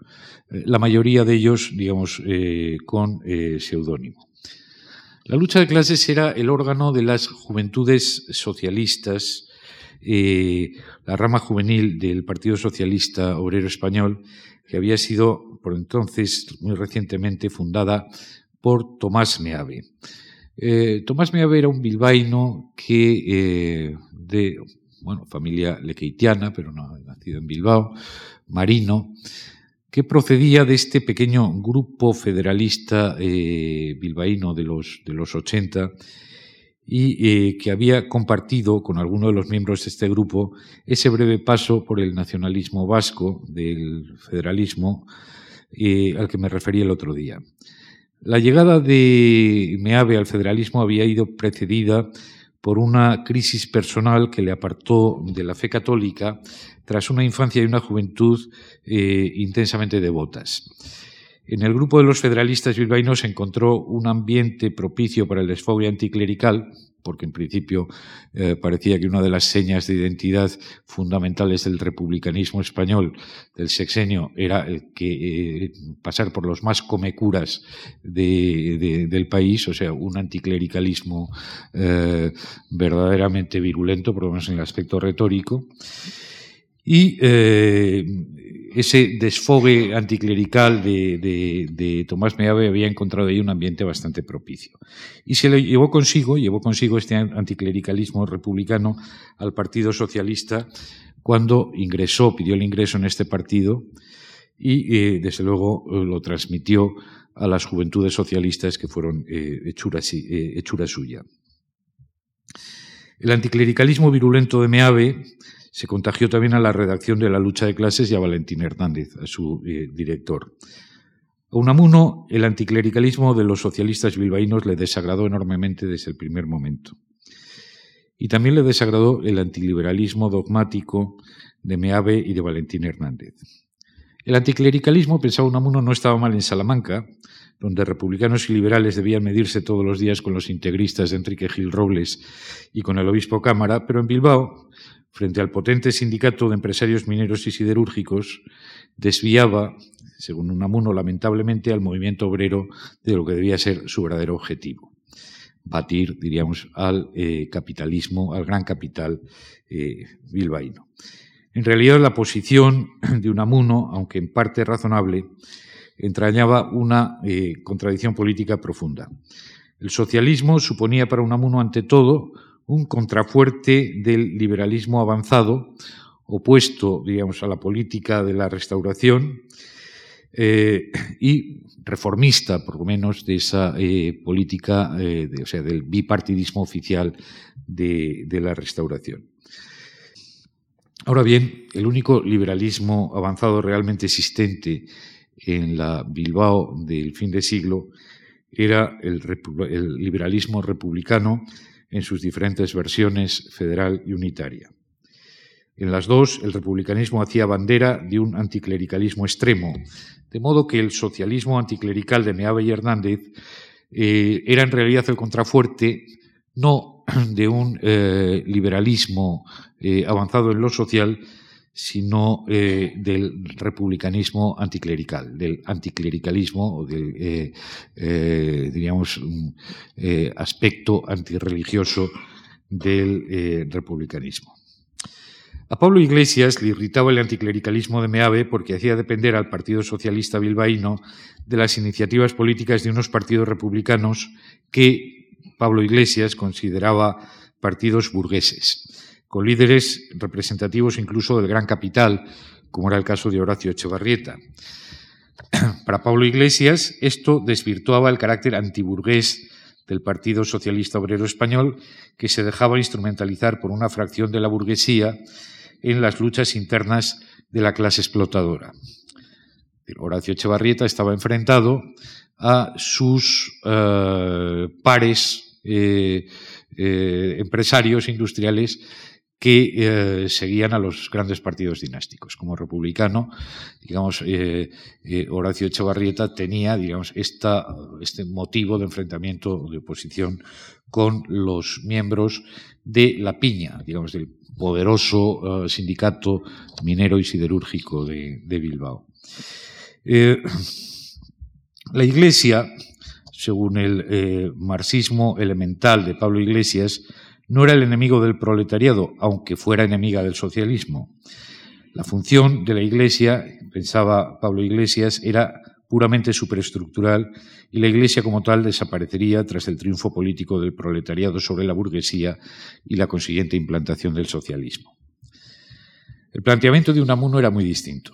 Eh, la mayoría de ellos, digamos, con seudónimo. La lucha de clases era el órgano de las juventudes socialistas, eh, la rama juvenil del Partido Socialista Obrero Español, que había sido por entonces, muy recientemente, fundada por Tomás Meave. Eh, Tomás Meave era un bilbaíno que, eh, de bueno, familia lequeitiana, pero no nacido en Bilbao, marino, que procedía de este pequeño grupo federalista eh, bilbaíno de los, de los 80 y eh, que había compartido con algunos de los miembros de este grupo ese breve paso por el nacionalismo vasco del federalismo eh, al que me refería el otro día. La llegada de Meave al federalismo había ido precedida por una crisis personal que le apartó de la fe católica tras una infancia y una juventud eh, intensamente devotas. En el grupo de los federalistas bilbaínos se encontró un ambiente propicio para el desfogue anticlerical, porque en principio eh, parecía que una de las señas de identidad fundamentales del republicanismo español del sexenio era que eh, pasar por los más comecuras del país, o sea, un anticlericalismo verdaderamente virulento, por lo menos en el aspecto retórico. Y eh, ese desfogue anticlerical de, Tomás Meave había encontrado ahí un ambiente bastante propicio. Y se le llevó consigo, llevó consigo este anticlericalismo republicano al Partido Socialista cuando ingresó, pidió el ingreso en este partido y, eh, desde luego, lo transmitió a las juventudes socialistas que fueron eh, hechura, hechura suya. El anticlericalismo virulento de Meave se contagió también a la redacción de la lucha de clases y a Valentín Hernández, a su eh, director. A Unamuno, el anticlericalismo de los socialistas bilbaínos le desagradó enormemente desde el primer momento. Y también le desagradó el antiliberalismo dogmático de Meave y de Valentín Hernández. El anticlericalismo, pensaba Unamuno, no estaba mal en Salamanca, donde republicanos y liberales debían medirse todos los días con los integristas de Enrique Gil Robles y con el obispo Cámara, pero en Bilbao frente al potente sindicato de empresarios mineros y siderúrgicos, desviaba, según Unamuno, lamentablemente, al movimiento obrero de lo que debía ser su verdadero objetivo. Batir, diríamos, al eh, capitalismo, al gran capital eh, bilbaíno. En realidad, la posición de Unamuno, aunque en parte razonable, entrañaba una eh, contradicción política profunda. El socialismo suponía para Unamuno, ante todo, un contrafuerte del liberalismo avanzado, opuesto, digamos, a la política de la restauración eh, y reformista, por lo menos, de esa eh, política, eh, o sea, del bipartidismo oficial de, de la restauración. Ahora bien, el único liberalismo avanzado realmente existente en la Bilbao del fin de siglo era el liberalismo republicano en sus diferentes versiones federal y unitaria. En las dos, el republicanismo hacía bandera de un anticlericalismo extremo, de modo que el socialismo anticlerical de Meave y Hernández eh, era en realidad el contrafuerte no de un eh, liberalismo eh, avanzado en lo social, sino eh, del republicanismo anticlerical, del anticlericalismo o del, eh, eh, diríamos, aspecto antirreligioso del republicanismo. A Pablo Iglesias le irritaba el anticlericalismo de Meave porque hacía depender al Partido Socialista bilbaíno de las iniciativas políticas de unos partidos republicanos que Pablo Iglesias consideraba partidos burgueses. Con líderes representativos incluso del gran capital, como era el caso de Horacio Echevarrieta. Para Pablo Iglesias, esto desvirtuaba el carácter antiburgués del Partido Socialista Obrero Español, que se dejaba instrumentalizar por una fracción de la burguesía en las luchas internas de la clase explotadora. Horacio Echevarrieta estaba enfrentado a sus eh, pares eh, eh, empresarios industriales que seguían a los grandes partidos dinásticos. Como republicano, digamos, Horacio Echevarrieta tenía, digamos, este motivo de enfrentamiento de oposición con los miembros de la piña, digamos, del poderoso sindicato minero y siderúrgico de Bilbao. Eh, la Iglesia, según el eh, marxismo elemental de Pablo Iglesias, no era el enemigo del proletariado, aunque fuera enemiga del socialismo. La función de la Iglesia, pensaba Pablo Iglesias, era puramente superestructural y la Iglesia como tal desaparecería tras el triunfo político del proletariado sobre la burguesía y la consiguiente implantación del socialismo. El planteamiento de Unamuno era muy distinto.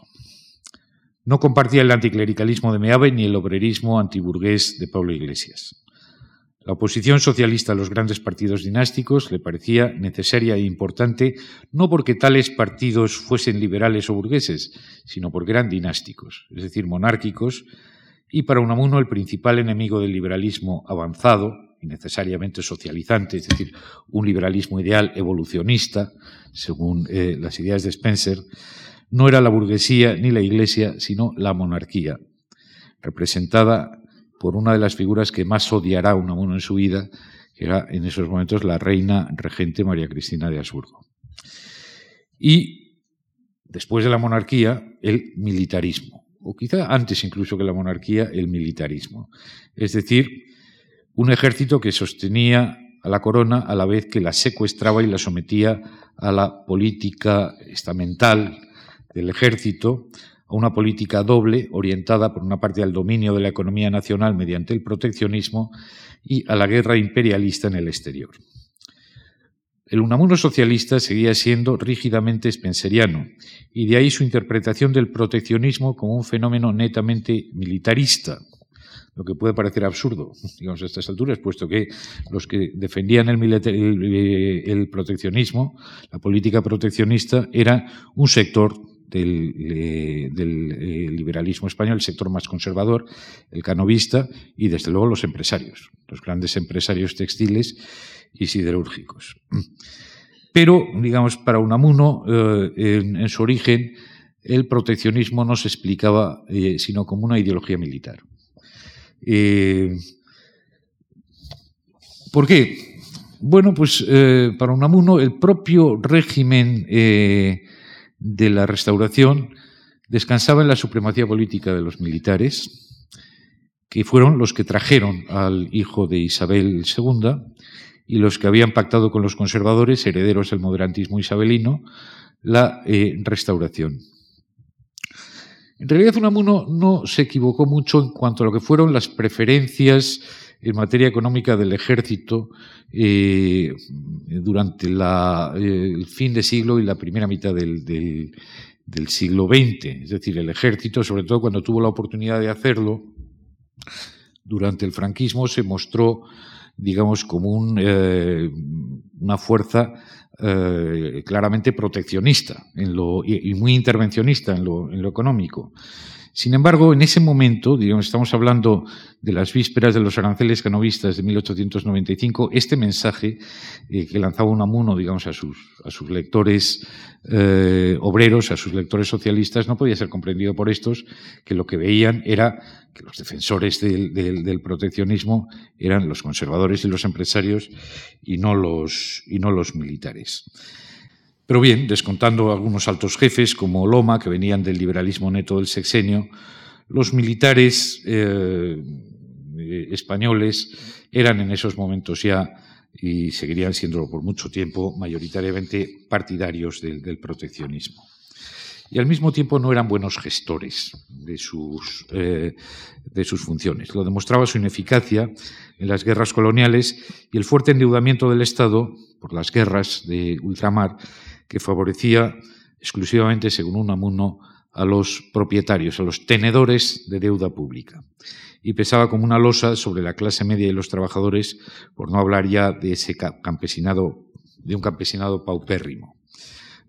No compartía el anticlericalismo de Meave ni el obrerismo antiburgués de Pablo Iglesias. La oposición socialista a los grandes partidos dinásticos le parecía necesaria e importante no porque tales partidos fuesen liberales o burgueses, sino porque eran dinásticos, es decir, monárquicos, y para Unamuno el principal enemigo del liberalismo avanzado y necesariamente socializante, es decir, un liberalismo ideal evolucionista, según eh, las ideas de Spencer, no era la burguesía ni la iglesia, sino la monarquía, representada por una de las figuras que más odiará Unamuno en su vida, que era en esos momentos la reina regente María Cristina de Habsburgo. Y después de la monarquía, el militarismo, o quizá antes incluso que la monarquía, el militarismo. Es decir, un ejército que sostenía a la corona a la vez que la secuestraba y la sometía a la política estamental del ejército a una política doble orientada por una parte al dominio de la economía nacional mediante el proteccionismo y a la guerra imperialista en el exterior. El Unamuno socialista seguía siendo rígidamente spenceriano, y de ahí su interpretación del proteccionismo como un fenómeno netamente militarista, lo que puede parecer absurdo, digamos, a estas alturas, puesto que los que defendían el, el proteccionismo, la política proteccionista, era un sector del, eh, eh, liberalismo español, el sector más conservador, el canovista y desde luego los empresarios, los grandes empresarios textiles y siderúrgicos. Pero, digamos, para Unamuno, eh, en, su origen, el proteccionismo no se explicaba sino como una ideología militar. ¿Por qué? Bueno, pues para Unamuno el propio régimen de la restauración descansaba en la supremacía política de los militares, que fueron los que trajeron al hijo de Isabel II y los que habían pactado con los conservadores, herederos del moderantismo isabelino, la eh, restauración. En realidad, Unamuno no se equivocó mucho en cuanto a lo que fueron las preferencias en materia económica del ejército eh, durante eh, el fin de siglo y la primera mitad del, del, siglo XX. Es decir, el ejército, sobre todo cuando tuvo la oportunidad de hacerlo, durante el franquismo se mostró, digamos, como un, eh, una fuerza claramente proteccionista lo, y, muy intervencionista en lo, en lo económico. Sin embargo, en ese momento, digamos, estamos hablando de las vísperas de los aranceles canovistas de 1895, este mensaje eh, que lanzaba Unamuno, digamos, a sus, a sus lectores eh, obreros, a sus lectores socialistas, no podía ser comprendido por estos, que lo que veían era que los defensores del, del proteccionismo eran los conservadores y los empresarios y no los, y no los militares. Pero bien, descontando algunos altos jefes como Loma, que venían del liberalismo neto del sexenio, los militares eh, españoles eran en esos momentos ya, y seguirían siendo por mucho tiempo, mayoritariamente partidarios del, proteccionismo. y al mismo tiempo no eran buenos gestores de sus, eh, de sus funciones. Lo demostraba su ineficacia en las guerras coloniales y el fuerte endeudamiento del Estado por las guerras de ultramar que favorecía exclusivamente, según Unamuno, a los propietarios, a los tenedores de deuda pública. Y pesaba como una losa sobre la clase media y los trabajadores, por no hablar ya de ese campesinado, de un campesinado paupérrimo.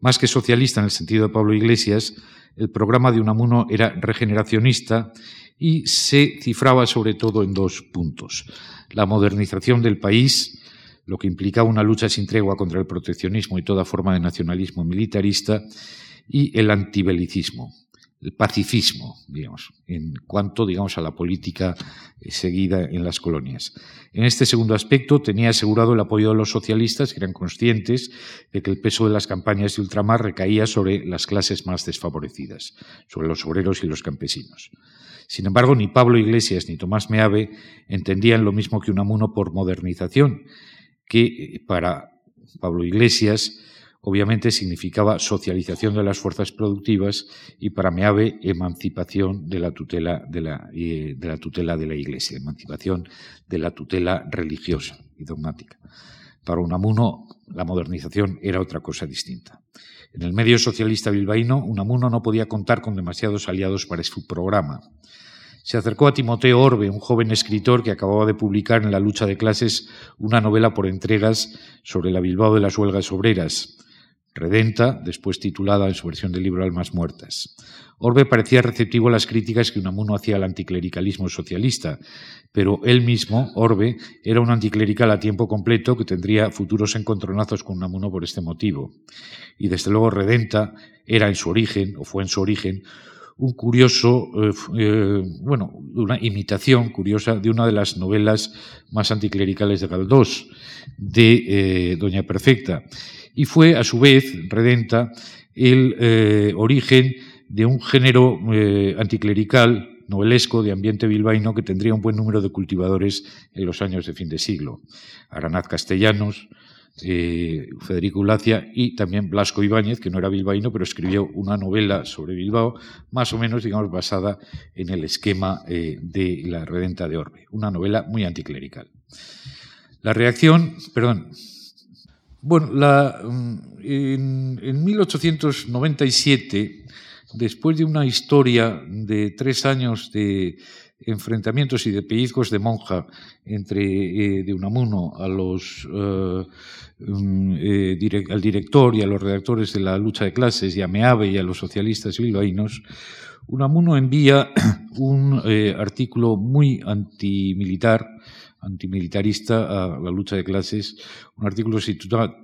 Más que socialista en el sentido de Pablo Iglesias, el programa de Unamuno era regeneracionista y se cifraba sobre todo en dos puntos. La modernización del país, lo que implicaba una lucha sin tregua contra el proteccionismo y toda forma de nacionalismo militarista, y el antibelicismo, el pacifismo, digamos, en cuanto, digamos, a la política eh, seguida en las colonias. En este segundo aspecto tenía asegurado el apoyo de los socialistas, que eran conscientes de que el peso de las campañas de ultramar recaía sobre las clases más desfavorecidas, sobre los obreros y los campesinos. Sin embargo, ni Pablo Iglesias ni Tomás Meave entendían lo mismo que Unamuno por modernización, que eh, para Pablo Iglesias obviamente significaba socialización de las fuerzas productivas y para Meave emancipación de la tutela de la, de la tutela de la Iglesia, emancipación de la tutela religiosa y dogmática. Para Unamuno la modernización era otra cosa distinta. En el medio socialista bilbaíno, Unamuno no podía contar con demasiados aliados para su programa. Se acercó a Timoteo Orbe, un joven escritor que acababa de publicar en La lucha de clases una novela por entregas sobre la Bilbao de las huelgas obreras, Redenta, después titulada en su versión del libro Almas Muertas. Orbe parecía receptivo a las críticas que Unamuno hacía al anticlericalismo socialista, pero él mismo, Orbe, era un anticlerical a tiempo completo que tendría futuros encontronazos con Unamuno por este motivo. Y desde luego Redenta era en su origen, o fue en su origen, un curioso, eh, eh, bueno, una imitación curiosa de una de las novelas más anticlericales de Galdós, de eh, Doña Perfecta y fue, a su vez, redenta, el origen de un género anticlerical novelesco de ambiente bilbaíno que tendría un buen número de cultivadores en los años de fin de siglo. Aranaz Castellanos, eh, Federico Ulacia y también Blasco Ibáñez, que no era bilbaíno, pero escribió una novela sobre Bilbao, más o menos, digamos, basada en el esquema de la Redenta de Orbe, una novela muy anticlerical. La reacción, perdón, bueno, mm, en, 1897, después de una historia de tres años de enfrentamientos y de pellizcos de monja entre eh, de Unamuno a los, eh, mm, eh, al director y a los redactores de la lucha de clases y a Meave y a los socialistas bilbaínos, Unamuno envía un artículo muy antimilitar antimilitarista a la lucha de clases, un artículo que se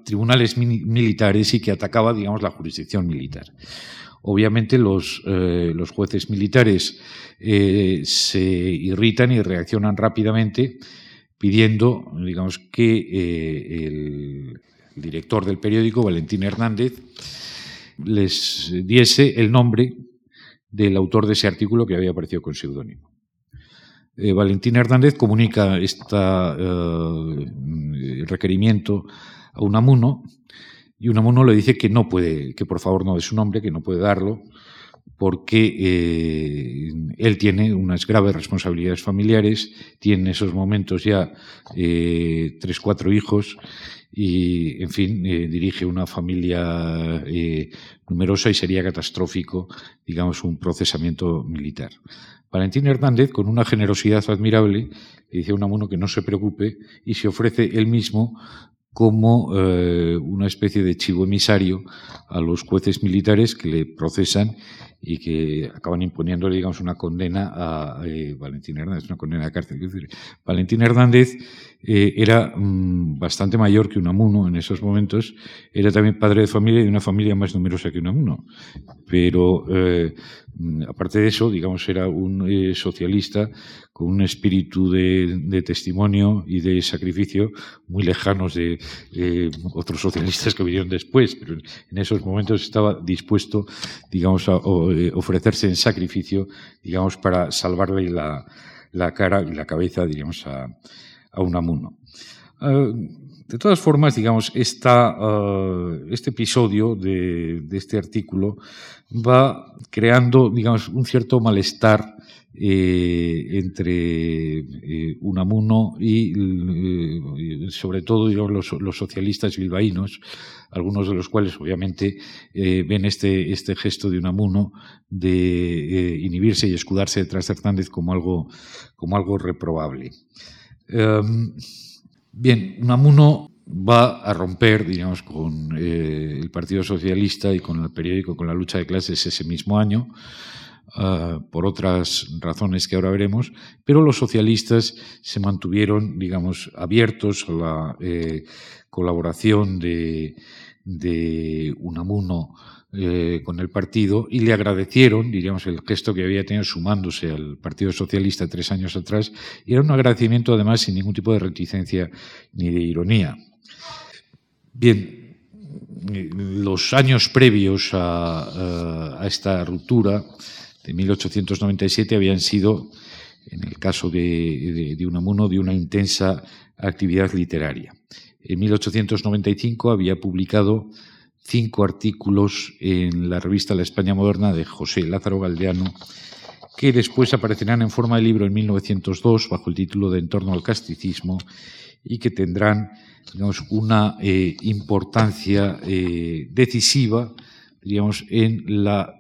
Tribunales Militares y que atacaba, digamos, la jurisdicción militar. Obviamente los, eh, los jueces militares eh, se irritan y reaccionan rápidamente pidiendo, digamos, que eh, el director del periódico, Valentín Hernández, les diese el nombre del autor de ese artículo que había aparecido con seudónimo. Valentín Hernández comunica este requerimiento a Unamuno y Unamuno le dice que no puede, que por favor no dé su nombre, que no puede darlo, porque eh, él tiene unas graves responsabilidades familiares, tiene en esos momentos ya tres, cuatro hijos y, en fin, dirige una familia numerosa y sería catastrófico, digamos, un procesamiento militar. Valentín Hernández, con una generosidad admirable, le dice a Unamuno que no se preocupe y se ofrece él mismo como eh, una especie de chivo emisario a los jueces militares que le procesan y que acaban imponiéndole, digamos, una condena a eh, Valentín Hernández, una condena a cárcel. Valentín Hernández eh, era mm, bastante mayor que Unamuno en esos momentos, era también padre de familia y una familia más numerosa que Unamuno, pero mm, aparte de eso, digamos, era un socialista con un espíritu de, testimonio y de sacrificio muy lejanos de otros socialistas que vinieron después, pero en esos momentos estaba dispuesto, digamos, a eh, ofrecerse en sacrificio, digamos, para salvarle la, cara y la cabeza, diríamos, a, a Unamuno. de todas formas, digamos, esta, este episodio de, este artículo va creando, digamos, un cierto malestar eh, entre eh, Unamuno y, eh, sobre todo los, socialistas bilbaínos, algunos de los cuales obviamente ven este, este gesto de Unamuno de inhibirse y escudarse detrás de Hernández como algo, como algo reprobable. Em, bien, Unamuno va a romper, digamos, con el Partido Socialista y con el periódico, con la lucha de clases ese mismo año. Ah, por otras razones que ahora veremos, pero los socialistas se mantuvieron, digamos, abiertos a la eh, colaboración de, Unamuno eh, con el partido y le agradecieron, diríamos, el gesto que había tenido sumándose al Partido Socialista tres años atrás, y era un agradecimiento además sin ningún tipo de reticencia ni de ironía. Bien, los años previos a esta ruptura, de 1897 habían sido, en el caso de, Unamuno, de una intensa actividad literaria. En 1895 había publicado cinco artículos en la revista La España Moderna de José Lázaro Galdeano, que después aparecerán en forma de libro en 1902 bajo el título de En torno al casticismo y que tendrán digamos, una eh, importancia eh, decisiva digamos, en la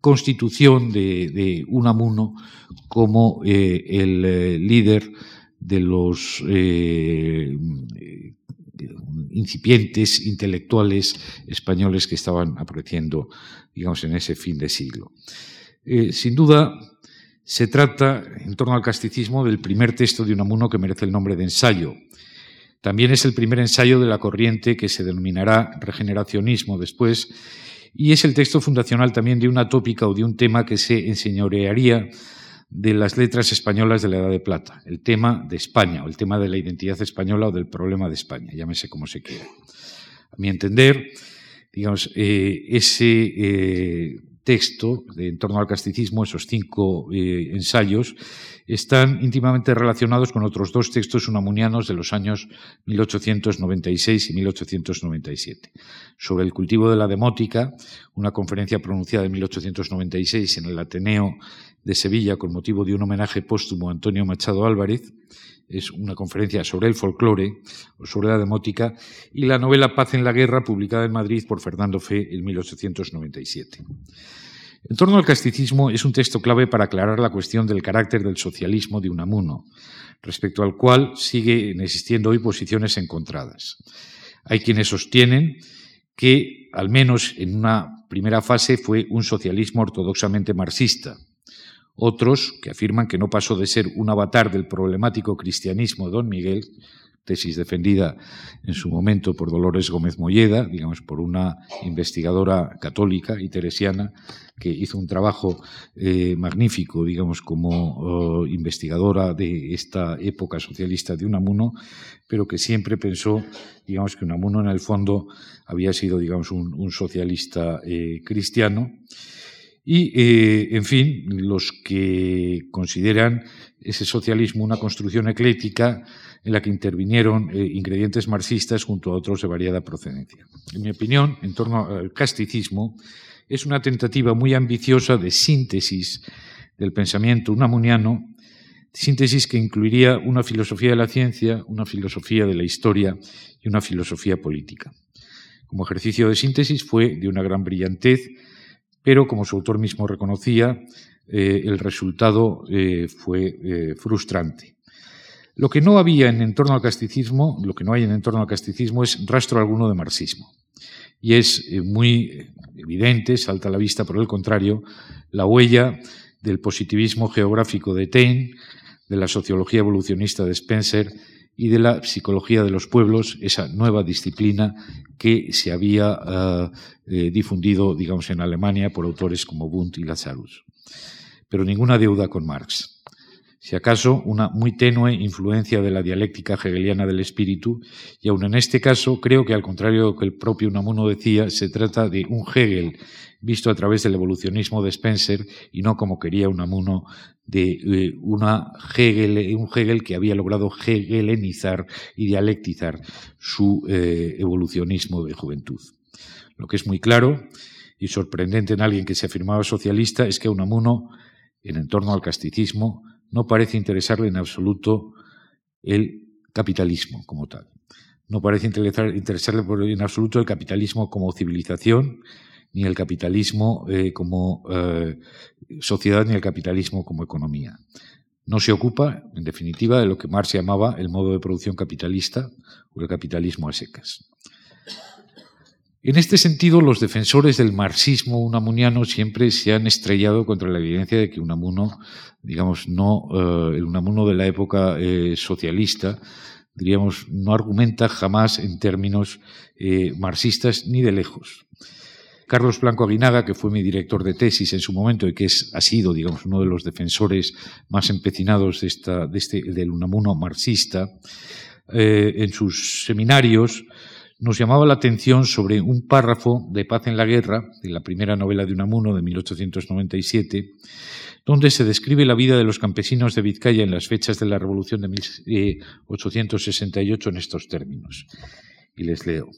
constitución de, Unamuno como eh, el líder de los incipientes intelectuales españoles que estaban apareciendo, digamos, en ese fin de siglo. sin duda, se trata, en torno al casticismo, del primer texto de Unamuno que merece el nombre de ensayo. También es el primer ensayo de la corriente que se denominará regeneracionismo después y es el texto fundacional también de una tópica o de un tema que se enseñorearía de las letras españolas de la Edad de Plata, el tema de España, o el tema de la identidad española o del problema de España, llámese como se quiera. A mi entender, digamos, eh, ese eh, texto de en torno al casticismo, esos cinco eh, ensayos, están íntimamente relacionados con otros dos textos unamunianos de los años 1896 y 1897. Sobre el cultivo de la demótica, una conferencia pronunciada en 1896 en el Ateneo de Sevilla con motivo de un homenaje póstumo a Antonio Machado Álvarez, es una conferencia sobre el folclore sobre la demótica, y la novela Paz en la Guerra, publicada en Madrid por Fernando Fe en 1897. En torno al casticismo es un texto clave para aclarar la cuestión del carácter del socialismo de Unamuno, respecto al cual siguen existiendo hoy posiciones encontradas. Hay quienes sostienen que, al menos en una primera fase, fue un socialismo ortodoxamente marxista. Otros, que afirman que no pasó de ser un avatar del problemático cristianismo de Don Miguel, tesis defendida en su momento por Dolores Gómez Molleda, digamos, por una investigadora católica y teresiana que hizo un trabajo eh, magnífico, digamos, como oh, investigadora de esta época socialista de Unamuno, pero que siempre pensó, digamos, que Unamuno en el fondo había sido, digamos, un, socialista eh, cristiano. Y, eh, en fin, los que consideran ese socialismo una construcción eclética en la que intervinieron eh, ingredientes marxistas junto a otros de variada procedencia. En mi opinión, en torno al casticismo, es una tentativa muy ambiciosa de síntesis del pensamiento unamuniano, síntesis que incluiría una filosofía de la ciencia, una filosofía de la historia y una filosofía política. Como ejercicio de síntesis fue de una gran brillantez, pero como su autor mismo reconocía, eh, el resultado eh, fue frustrante. Lo que no había en entorno al casticismo, lo que no hay en entorno al casticismo es rastro alguno de marxismo. Y es eh, muy evidente, salta a la vista por el contrario, la huella del positivismo geográfico de Taine, de la sociología evolucionista de Spencer y de la psicología de los pueblos, esa nueva disciplina que se había eh, eh, difundido, digamos, en Alemania por autores como Wundt y Lazarus. Pero ninguna deuda con Marx. Si acaso una muy tenue influencia de la dialéctica hegeliana del espíritu, y aun en este caso creo que al contrario de lo que el propio Unamuno decía, se trata de un Hegel visto a través del evolucionismo de Spencer y no como quería Unamuno de eh, una Hegel, un Hegel que había logrado hegelenizar y dialectizar su eh, evolucionismo de juventud. Lo que es muy claro y sorprendente en alguien que se afirmaba socialista es que Unamuno, en torno al casticismo, no parece interesarle en absoluto el capitalismo como tal. No parece interesarle en absoluto el capitalismo como civilización, ni el capitalismo eh, como eh, sociedad, ni el capitalismo como economía. No se ocupa, en definitiva, de lo que Marx llamaba el modo de producción capitalista o el capitalismo a secas. En este sentido, los defensores del marxismo unamuniano siempre se han estrellado contra la evidencia de que Unamuno, digamos, no, eh, el Unamuno de la época eh, socialista, diríamos, no argumenta jamás en términos eh, marxistas ni de lejos. Carlos Blanco Aguinaga, que fue mi director de tesis en su momento y que ha sido, digamos, uno de los defensores más empecinados de esta, de este, del Unamuno marxista, en sus seminarios nos llamaba la atención sobre un párrafo de Paz en la Guerra, de la primera novela de Unamuno de 1897, donde se describe la vida de los campesinos de Vizcaya en las fechas de la Revolución de 1868 en estos términos. Y les leo.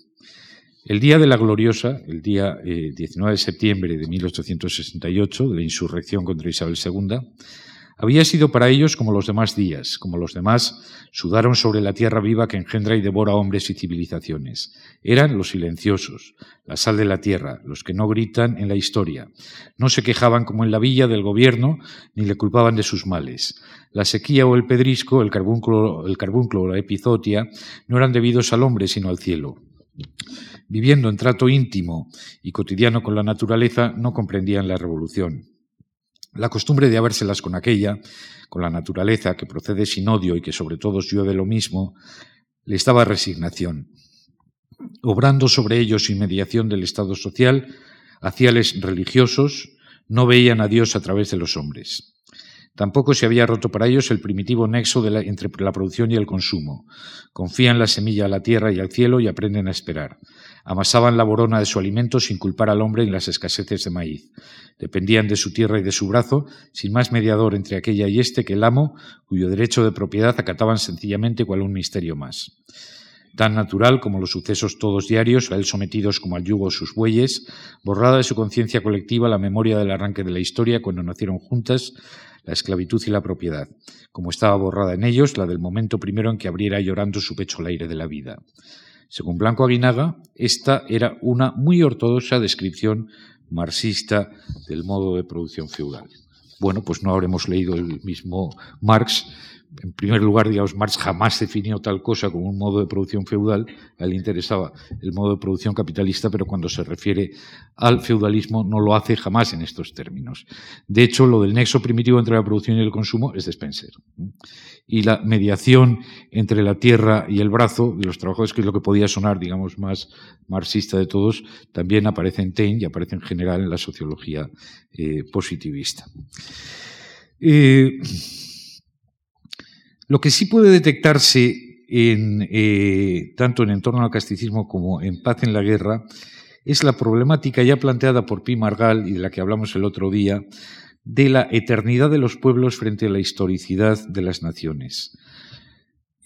El día de la gloriosa, el día 19 eh, de septiembre de 1868, de la insurrección contra Isabel II, había sido para ellos como los demás días, como los demás sudaron sobre la tierra viva que engendra y devora hombres y civilizaciones. Eran los silenciosos, la sal de la tierra, los que no gritan en la historia. No se quejaban como en la villa del gobierno, ni le culpaban de sus males. La sequía o el pedrisco, el carbúnculo, el carbúnculo o la epizotia, no eran debidos al hombre, sino al cielo viviendo en trato íntimo y cotidiano con la naturaleza, no comprendían la revolución. La costumbre de habérselas con aquella, con la naturaleza, que procede sin odio y que sobre todo llueve lo mismo, les daba resignación. Obrando sobre ellos sin mediación del Estado social, hacíales religiosos, no veían a Dios a través de los hombres. Tampoco se había roto para ellos el primitivo nexo entre la producción y el consumo. Confían la semilla a la tierra y al cielo y aprenden a esperar. Amasaban la borona de su alimento sin culpar al hombre en las escaseces de maíz. Dependían de su tierra y de su brazo, sin más mediador entre aquella y este que el amo, cuyo derecho de propiedad acataban sencillamente cual un misterio más. Tan natural como los sucesos todos diarios, a él sometidos como al yugo sus bueyes, borrada de su conciencia colectiva la memoria del arranque de la historia cuando nacieron juntas la esclavitud y la propiedad, como estaba borrada en ellos la del momento primero en que abriera llorando su pecho al aire de la vida. Según Blanco Aguinaga, esta era una muy ortodoxa descripción marxista del modo de producción feudal. Bueno, pues no habremos leído el mismo Marx, en primer lugar, digamos, Marx jamás definió tal cosa como un modo de producción feudal, a él le interesaba el modo de producción capitalista, pero cuando se refiere al feudalismo no lo hace jamás en estos términos. De hecho, lo del nexo primitivo entre la producción y el consumo es de Spencer. Y la mediación entre la tierra y el brazo de los trabajadores, que es lo que podía sonar, digamos, más marxista de todos, también aparece en Taine y aparece en general en la sociología eh, positivista. Eh, lo que sí puede detectarse en, eh, tanto en entorno al casticismo como en Paz en la Guerra es la problemática ya planteada por Pi Margal y de la que hablamos el otro día, de la eternidad de los pueblos frente a la historicidad de las naciones.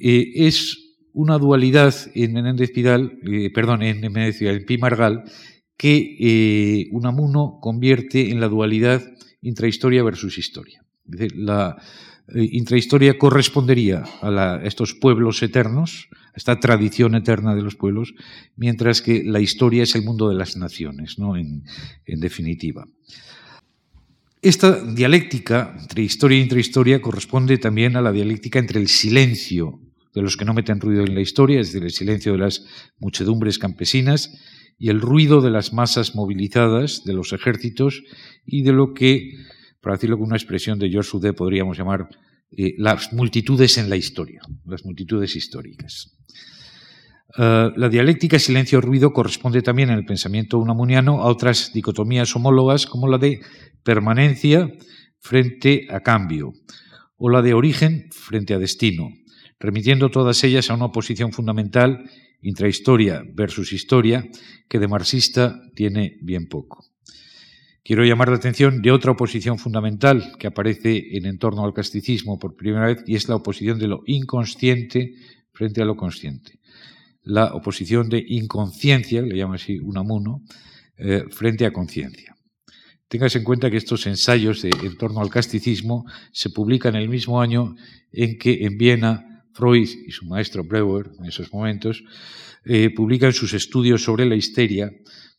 Eh, es una dualidad en Menéndez Pidal, eh, perdón, en Menéndez Pidal, en Pi Margal, que Unamuno convierte en la dualidad intrahistoria versus historia. Es decir, la, eh, intrahistoria correspondería a, estos pueblos eternos, a esta tradición eterna de los pueblos, mientras que la historia es el mundo de las naciones, ¿no? en, definitiva. Esta dialéctica entre historia e intrahistoria corresponde también a la dialéctica entre el silencio de los que no meten ruido en la historia, es decir, el silencio de las muchedumbres campesinas, y el ruido de las masas movilizadas, de los ejércitos, y de lo que para decirlo con una expresión de George Sudé, podríamos llamar eh, las multitudes en la historia, las multitudes históricas. Eh, la dialéctica silencio-ruido corresponde también en el pensamiento unamuniano a otras dicotomías homólogas como la de permanencia frente a cambio, o la de origen frente a destino, remitiendo todas ellas a una oposición fundamental, intrahistoria versus historia, que de marxista tiene bien poco. Quiero llamar la atención de otra oposición fundamental que aparece en entorno al casticismo por primera vez y es la oposición de lo inconsciente frente a lo consciente. La oposición de inconsciencia, le llamo así Unamuno, eh, frente a conciencia. Tengas en cuenta que estos ensayos de, en torno al casticismo se publican el mismo año en que en Viena Freud y su maestro Breuer, en esos momentos, eh, publican sus estudios sobre la histeria,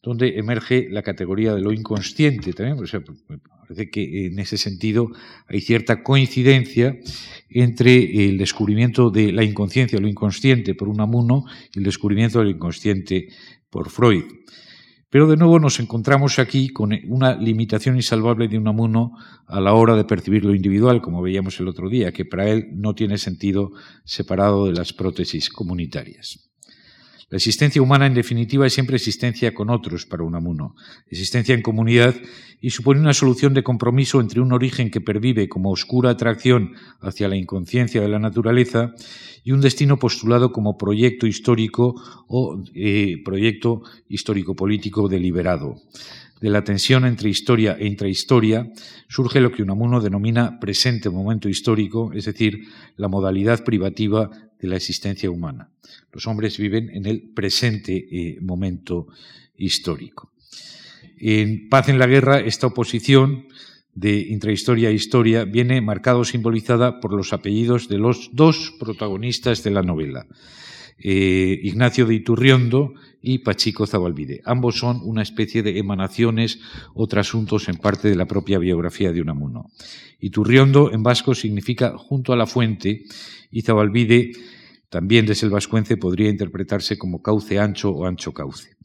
donde emerge la categoría de lo inconsciente también. parece que en ese sentido hay cierta coincidencia entre el descubrimiento de la inconsciencia, lo inconsciente por Unamuno, y el descubrimiento del inconsciente por Freud. Pero de nuevo nos encontramos aquí con una limitación insalvable de Unamuno a la hora de percibir lo individual, como veíamos el otro día, que para él no tiene sentido separado de las prótesis comunitarias. La existencia humana, en definitiva, es siempre existencia con otros para Unamuno, existencia en comunidad y supone una solución de compromiso entre un origen que pervive como oscura atracción hacia la inconsciencia de la naturaleza y un destino postulado como proyecto histórico o eh, proyecto histórico-político deliberado. De la tensión entre historia e intrahistoria surge lo que Unamuno denomina presente momento histórico, es decir, la modalidad privativa de la existencia humana. Los hombres viven en el presente eh, momento histórico. En Paz en la Guerra, esta oposición de intrahistoria e historia viene marcada o simbolizada por los apellidos de los dos protagonistas de la novela. Eh, Ignacio de Iturriondo y Pachico Zabalbide. Ambos son una especie de emanaciones o trasuntos en parte de la propia biografía de Unamuno. Iturriondo en vasco significa junto a la fuente y Zabalbide también desde el vascuence podría interpretarse como cauce ancho o ancho cauce.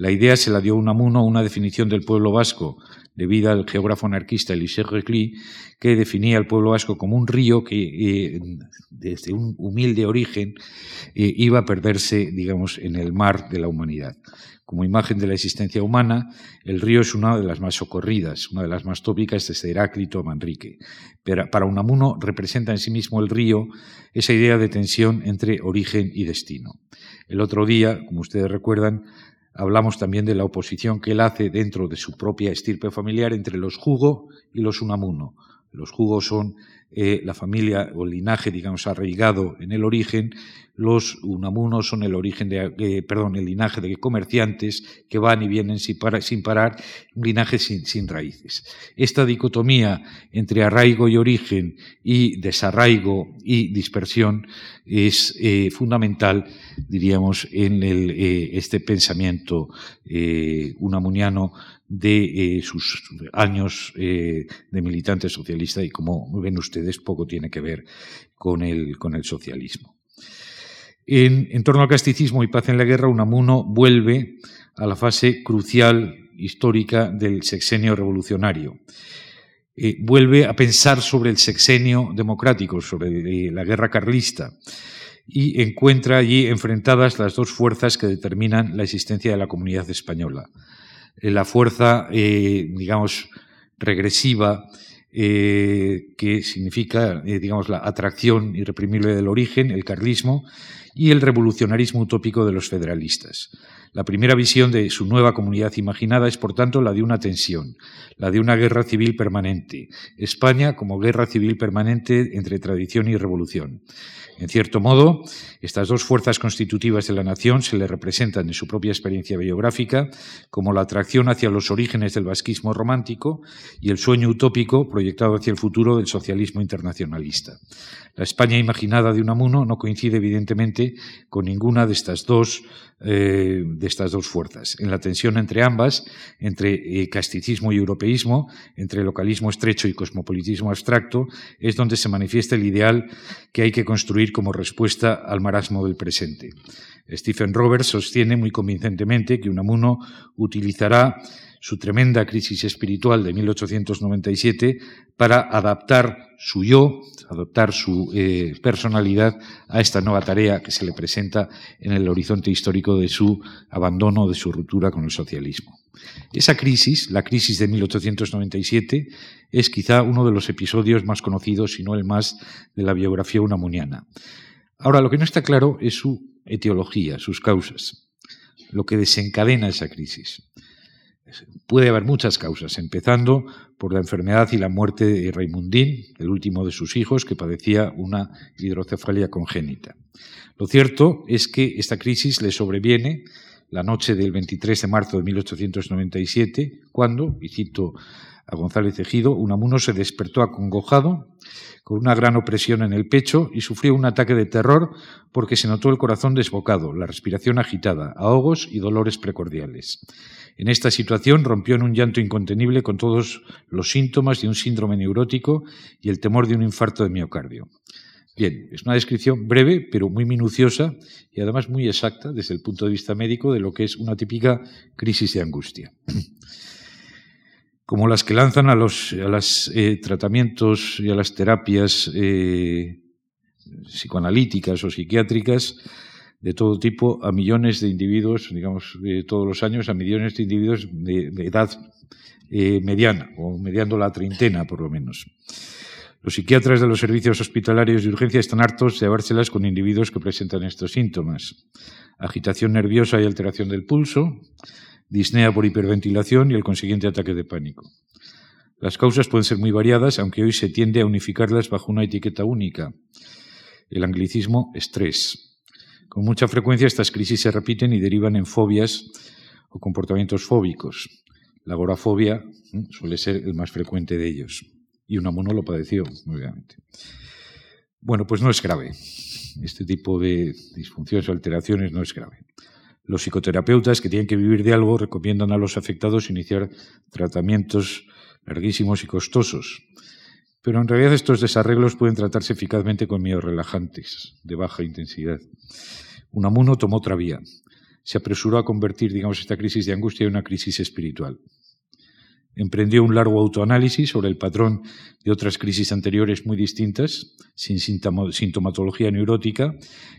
La idea se la dio Unamuno una definición del pueblo vasco debida al geógrafo anarquista Elisée Reclus, que definía al pueblo vasco como un río que eh, desde un humilde origen eh, iba a perderse, digamos, en el mar de la humanidad. Como imagen de la existencia humana, el río es una de las más socorridas, una de las más tópicas desde Heráclito a Manrique. Pero para Unamuno representa en sí mismo el río esa idea de tensión entre origen y destino. El otro día, como ustedes recuerdan, Hablamos también de la oposición que él hace dentro de su propia estirpe familiar entre los Jugo y los Unamuno. Los Jugos son eh, la familia o linaje, digamos, arraigado en el origen. Los Unamuno son el origen de, eh, perdón, el linaje de comerciantes que van y vienen sin, parar, un linaje sin, raíces. Esta dicotomía entre arraigo y origen y desarraigo y dispersión es eh, fundamental, diríamos, en este pensamiento unamuniano de eh, sus años eh, de militante socialista y como ven ustedes poco tiene que ver con el socialismo. En, torno al casticismo y paz en la guerra, Unamuno vuelve a la fase crucial histórica del sexenio revolucionario. Eh, vuelve a pensar sobre el sexenio democrático, sobre la guerra carlista, y encuentra allí enfrentadas las dos fuerzas que determinan la existencia de la comunidad española eh, la fuerza, eh, digamos, regresiva, eh, que significa, digamos, la atracción irreprimible del origen, el carlismo, y el revolucionarismo utópico de los federalistas. La primera visión de su nueva comunidad imaginada es, por tanto, la de una tensión, la de una guerra civil permanente. España como guerra civil permanente entre tradición y revolución. En cierto modo, estas dos fuerzas constitutivas de la nación se le representan en su propia experiencia biográfica como la atracción hacia los orígenes del vasquismo romántico y el sueño utópico proyectado hacia el futuro del socialismo internacionalista. La España imaginada de Unamuno no coincide evidentemente con ninguna de estas dos, eh, de estas dos fuerzas. En la tensión entre ambas, entre eh, casticismo y europeísmo, entre localismo estrecho y cosmopolitismo abstracto, es donde se manifiesta el ideal que hay que construir como respuesta al marasmo del presente. Stephen Roberts sostiene muy convincentemente que Unamuno utilizará su tremenda crisis espiritual de 1897 para adaptar su yo, adaptar su eh, personalidad a esta nueva tarea que se le presenta en el horizonte histórico de su abandono, de su ruptura con el socialismo. Esa crisis, la crisis de 1897, es quizá uno de los episodios más conocidos, si no el más, de la biografía unamuniana. Ahora, lo que no está claro es su etiología, sus causas, lo que desencadena esa crisis. Puede haber muchas causas, empezando por la enfermedad y la muerte de Raimundín, el último de sus hijos, que padecía una hidrocefalia congénita. Lo cierto es que esta crisis le sobreviene la noche del 23 de marzo de 1897, cuando, y cito a González Ejido, Unamuno se despertó acongojado, con una gran opresión en el pecho y sufrió un ataque de terror porque se notó el corazón desbocado, la respiración agitada, ahogos y dolores precordiales. En esta situación rompió en un llanto incontenible con todos los síntomas de un síndrome neurótico y el temor de un infarto de miocardio. Bien, es una descripción breve, pero muy minuciosa y además muy exacta desde el punto de vista médico de lo que es una típica crisis de angustia. Como las que lanzan a los eh, tratamientos y a las terapias eh, psicoanalíticas o psiquiátricas de todo tipo a millones de individuos, digamos, todos los años, a millones de individuos de, edad eh, mediana o mediando la treintena, por lo menos. Los psiquiatras de los servicios hospitalarios de urgencia están hartos de llevárselas con individuos que presentan estos síntomas. Agitación nerviosa y alteración del pulso, disnea por hiperventilación y el consiguiente ataque de pánico. Las causas pueden ser muy variadas, aunque hoy se tiende a unificarlas bajo una etiqueta única, el anglicismo estrés. Con mucha frecuencia estas crisis se repiten y derivan en fobias o comportamientos fóbicos. La agorafobia suele ser el más frecuente de ellos. Y Unamuno lo padeció, obviamente. Bueno, pues no es grave. Este tipo de disfunciones o alteraciones no es grave. Los psicoterapeutas que tienen que vivir de algo recomiendan a los afectados iniciar tratamientos larguísimos y costosos. Pero en realidad estos desarreglos pueden tratarse eficazmente con miedos relajantes, de baja intensidad. Unamuno tomó otra vía. Se apresuró a convertir, digamos, esta crisis de angustia en una crisis espiritual. Emprendió un largo autoanálisis sobre el patrón de otras crisis anteriores muy distintas, sin sintomatología neurótica,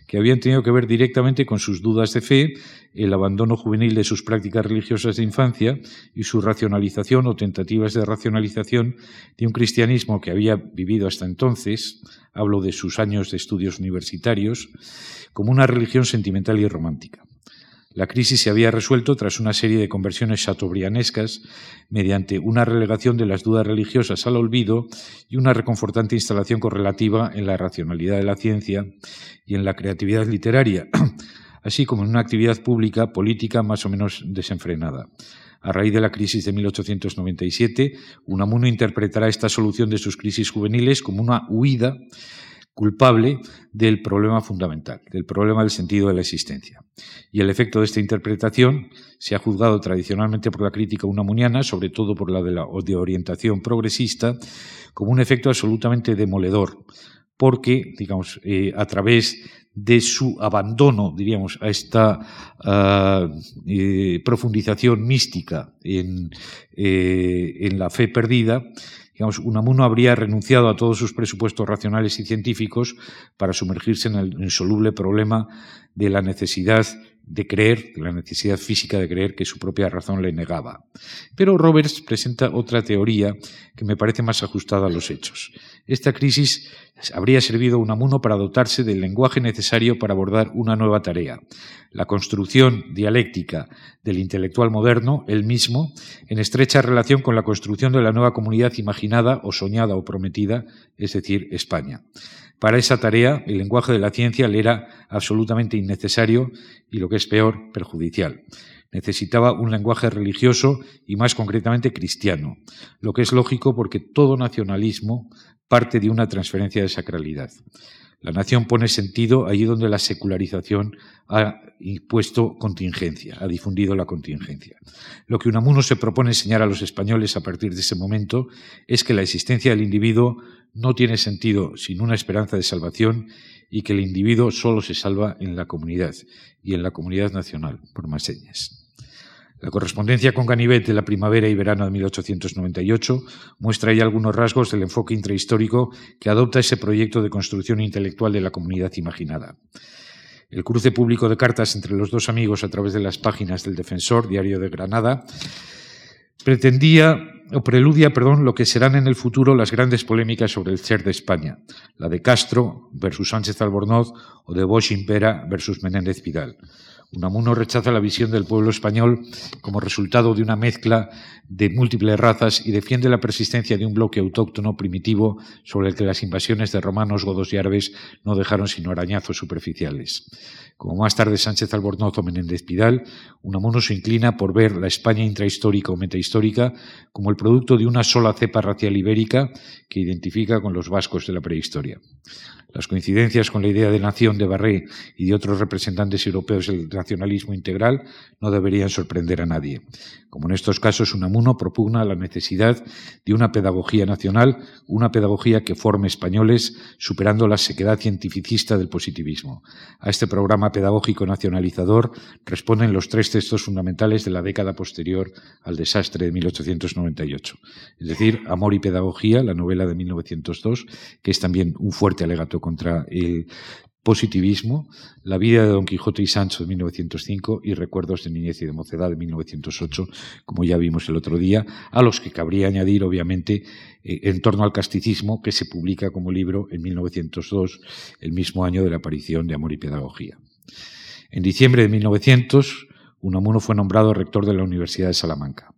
que habían tenido que ver directamente con sus dudas de fe, el abandono juvenil de sus prácticas religiosas de infancia y su racionalización o tentativas de racionalización de un cristianismo que había vivido hasta entonces, hablo de sus años de estudios universitarios, como una religión sentimental y romántica. La crisis se había resuelto tras una serie de conversiones chateaubrianescas mediante una relegación de las dudas religiosas al olvido y una reconfortante instalación correlativa en la racionalidad de la ciencia y en la creatividad literaria, así como en una actividad pública política más o menos desenfrenada. A raíz de la crisis de 1897, Unamuno interpretará esta solución de sus crisis juveniles como una huida culpable del problema fundamental, del problema del sentido de la existencia. Y el efecto de esta interpretación se ha juzgado tradicionalmente por la crítica unamuniana, sobre todo por la de, la, de orientación progresista, como un efecto absolutamente demoledor, porque, digamos, eh, a través de su abandono, diríamos, a esta ah, eh, profundización mística eh, en la fe perdida, Digamos, Unamuno habría renunciado a todos sus presupuestos racionales y científicos para sumergirse en el insoluble problema de la necesidad de creer, de la necesidad física de creer que su propia razón le negaba. Pero Roberts presenta otra teoría que me parece más ajustada a los hechos. Esta crisis habría servido a Unamuno para dotarse del lenguaje necesario para abordar una nueva tarea, la construcción dialéctica del intelectual moderno, él mismo, en estrecha relación con la construcción de la nueva comunidad imaginada o soñada o prometida, es decir, España. Para esa tarea, el lenguaje de la ciencia le era absolutamente innecesario y, lo que es peor, perjudicial. Necesitaba un lenguaje religioso y, más concretamente, cristiano, lo que es lógico porque todo nacionalismo parte de una transferencia de sacralidad. La nación pone sentido allí donde la secularización ha impuesto contingencia, ha difundido la contingencia. Lo que Unamuno se propone enseñar a los españoles a partir de ese momento es que la existencia del individuo no tiene sentido sin una esperanza de salvación y que el individuo solo se salva en la comunidad y en la comunidad nacional, por más señas. La correspondencia con Ganivet de la primavera y verano de 1898 muestra ya algunos rasgos del enfoque intrahistórico que adopta ese proyecto de construcción intelectual de la comunidad imaginada. El cruce público de cartas entre los dos amigos a través de las páginas del Defensor, Diario de Granada, pretendía o preludia, perdón, lo que serán en el futuro las grandes polémicas sobre el ser de España, la de Castro versus Sánchez Albornoz o de Bosch Impera versus Menéndez Vidal. Unamuno rechaza la visión del pueblo español como resultado de una mezcla de múltiples razas y defiende la persistencia de un bloque autóctono primitivo sobre el que las invasiones de romanos, godos y árabes no dejaron sino arañazos superficiales. Como más tarde Sánchez Albornoz o Menéndez Pidal, Unamuno se inclina por ver la España intrahistórica o metahistórica como el producto de una sola cepa racial ibérica que identifica con los vascos de la prehistoria. Las coincidencias con la idea de nación de Barré y de otros representantes europeos del nacionalismo integral no deberían sorprender a nadie. Como en estos casos, Unamuno propugna la necesidad de una pedagogía nacional, una pedagogía que forme españoles, superando la sequedad cientificista del positivismo. A este programa pedagógico nacionalizador responden los tres textos fundamentales de la década posterior al desastre de 1898, es decir, Amor y Pedagogía, la novela de 1902, que es también un fuerte alegato contra el positivismo, La vida de Don Quijote y Sancho de 1905 y Recuerdos de niñez y de mocedad de 1908, como ya vimos el otro día, a los que cabría añadir, obviamente, eh, en torno al casticismo, que se publica como libro en 1902, el mismo año de la aparición de Amor y Pedagogía. En diciembre de 1900, Unamuno fue nombrado rector de la Universidad de Salamanca.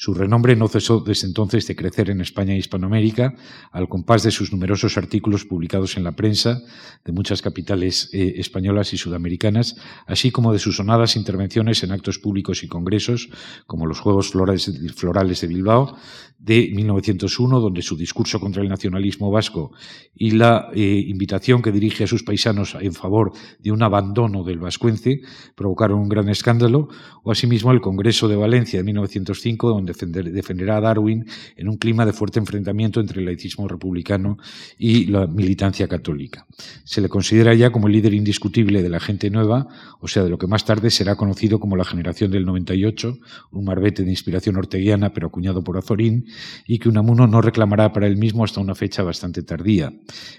Su renombre no cesó desde entonces de crecer en España e Hispanoamérica, al compás de sus numerosos artículos publicados en la prensa de muchas capitales eh, españolas y sudamericanas, así como de sus sonadas intervenciones en actos públicos y congresos, como los Juegos Florales de Bilbao de 1901, donde su discurso contra el nacionalismo vasco y la eh, invitación que dirige a sus paisanos en favor de un abandono del vascuence provocaron un gran escándalo, o asimismo el Congreso de Valencia de 1905, donde defenderá a Darwin en un clima de fuerte enfrentamiento entre el laicismo republicano y la militancia católica. Se le considera ya como el líder indiscutible de la gente nueva, o sea, de lo que más tarde será conocido como la generación del 98, un marbete de inspiración orteguiana pero acuñado por Azorín, y que Unamuno no reclamará para él mismo hasta una fecha bastante tardía.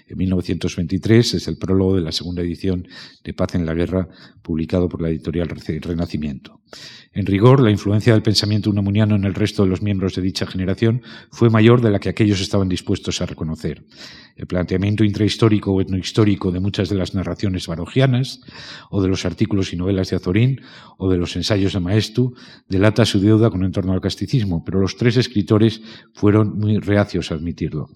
En 1923 es el prólogo de la segunda edición de Paz en la Guerra, publicado por la editorial Renacimiento. En rigor, la influencia del pensamiento unamuniano en el resto de los miembros de dicha generación fue mayor de la que aquellos estaban dispuestos a reconocer. El planteamiento intrahistórico o etnohistórico de muchas de las narraciones barogianas, o de los artículos y novelas de Azorín, o de los ensayos de Maestu, delata su deuda con en torno al casticismo, pero los tres escritores fueron muy reacios a admitirlo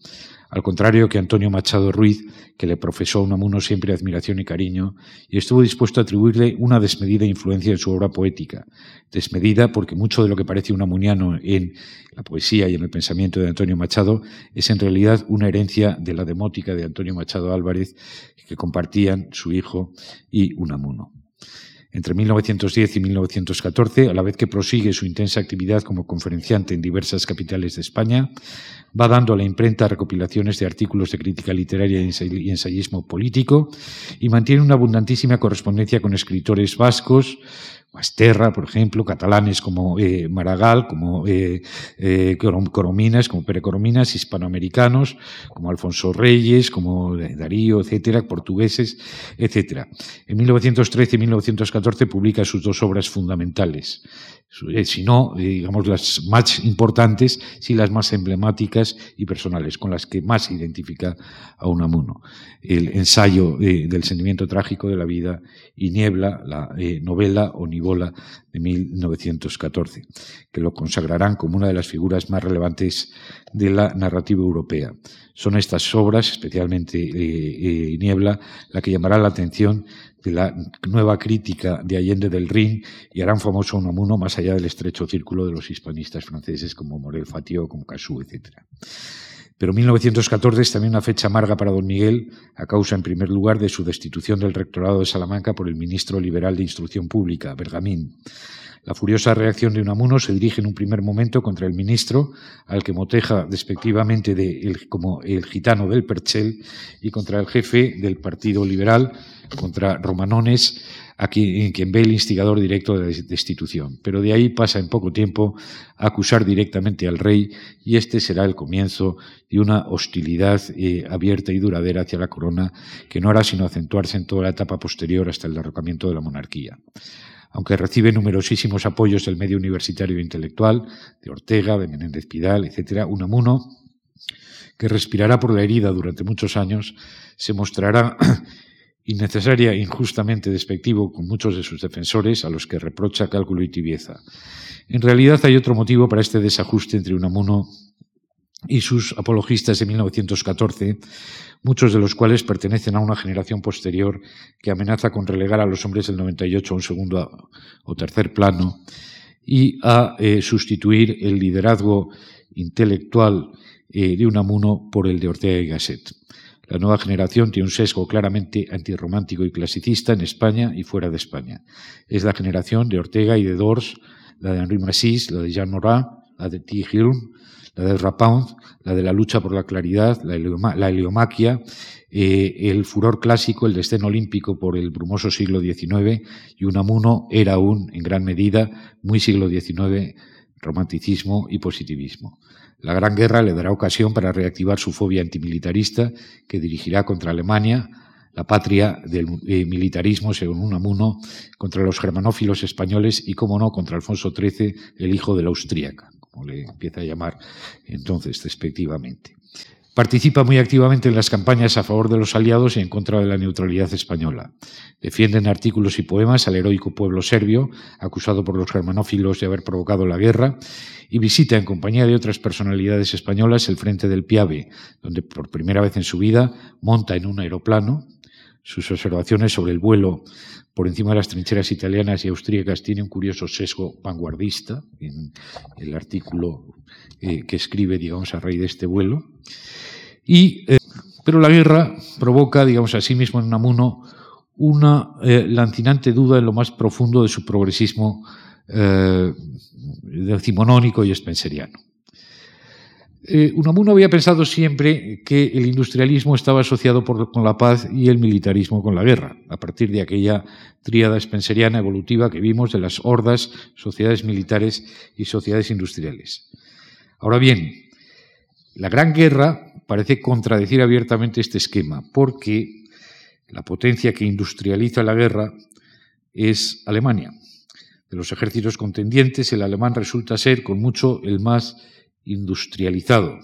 al contrario que Antonio Machado Ruiz, que le profesó a Unamuno siempre admiración y cariño, y estuvo dispuesto a atribuirle una desmedida influencia en su obra poética. Desmedida porque mucho de lo que parece unamuniano en la poesía y en el pensamiento de Antonio Machado es en realidad una herencia de la demótica de Antonio Machado Álvarez que compartían su hijo y Unamuno entre 1910 y 1914, a la vez que prosigue su intensa actividad como conferenciante en diversas capitales de España, va dando a la imprenta recopilaciones de artículos de crítica literaria y ensayismo político y mantiene una abundantísima correspondencia con escritores vascos, Masterra, por ejemplo, catalanes como eh, Maragall, como eh, eh, Corominas, como Pere Corominas, hispanoamericanos, como Alfonso Reyes, como Darío, etcétera, portugueses, etcétera. En 1913 y 1914 publica sus dos obras fundamentales, si no, digamos, las más importantes, si las más emblemáticas y personales, con las que más identifica a Unamuno. El ensayo del sentimiento trágico de la vida y Niebla, la novela o Nibola de 1914, que lo consagrarán como una de las figuras más relevantes de la narrativa europea. Son estas obras, especialmente Niebla, la que llamará la atención de la nueva crítica de Allende del Rin y harán famoso a Unamuno más allá del estrecho círculo de los hispanistas franceses como Morel Fatio, como Cassou, etc. Pero 1914 es también una fecha amarga para don Miguel, a causa, en primer lugar, de su destitución del rectorado de Salamanca por el ministro liberal de Instrucción Pública, Bergamín. La furiosa reacción de Unamuno se dirige en un primer momento contra el ministro, al que moteja despectivamente de como el gitano del Perchel, y contra el jefe del Partido Liberal, contra Romanones, a quien, ve el instigador directo de la destitución. Pero de ahí pasa en poco tiempo a acusar directamente al rey y este será el comienzo de una hostilidad eh, abierta y duradera hacia la corona que no hará sino acentuarse en toda la etapa posterior hasta el derrocamiento de la monarquía aunque recibe numerosísimos apoyos del medio universitario e intelectual, de Ortega, de Menéndez Pidal, etc., Unamuno, que respirará por la herida durante muchos años, se mostrará innecesaria e injustamente despectivo con muchos de sus defensores, a los que reprocha cálculo y tibieza. En realidad hay otro motivo para este desajuste entre Unamuno y sus apologistas de 1914, muchos de los cuales pertenecen a una generación posterior que amenaza con relegar a los hombres del 98 a un segundo o tercer plano y a eh, sustituir el liderazgo intelectual eh, de Unamuno por el de Ortega y Gasset. La nueva generación tiene un sesgo claramente antirromántico y clasicista en España y fuera de España. Es la generación de Ortega y de Dors, la de Henri Massis, la de Jean Morat, la de T. Hilm, la de Rapound, la de la lucha por la claridad, la, heliomaquia, eh, el furor clásico, el destén olímpico por el brumoso siglo XIX, y Unamuno era aún, en gran medida, muy siglo XIX, romanticismo y positivismo. La Gran Guerra le dará ocasión para reactivar su fobia antimilitarista que dirigirá contra Alemania, la patria del eh, militarismo, según Unamuno, contra los germanófilos españoles y, como no, contra Alfonso XIII, el hijo de la austríaca como le empieza a llamar entonces despectivamente. Participa muy activamente en las campañas a favor de los aliados y en contra de la neutralidad española. Defiende en artículos y poemas al heroico pueblo serbio, acusado por los germanófilos de haber provocado la guerra, y visita en compañía de otras personalidades españolas el frente del Piave, donde por primera vez en su vida monta en un aeroplano. Sus observaciones sobre el vuelo por encima de las trincheras italianas y austríacas tiene un curioso sesgo vanguardista en el artículo eh, que escribe, digamos, a raíz de este vuelo. Y, eh, pero la guerra provoca, digamos, a sí mismo en Namuno una eh, lancinante duda en lo más profundo de su progresismo decimonónico y spenseriano. Eh, Unamuno había pensado siempre que el industrialismo estaba asociado con la paz y el militarismo con la guerra, a partir de aquella tríada spenceriana evolutiva que vimos de las hordas, sociedades militares y sociedades industriales. Ahora bien, la Gran Guerra parece contradecir abiertamente este esquema, porque la potencia que industrializa la guerra es Alemania. De los ejércitos contendientes, el alemán resulta ser con mucho el más industrializado.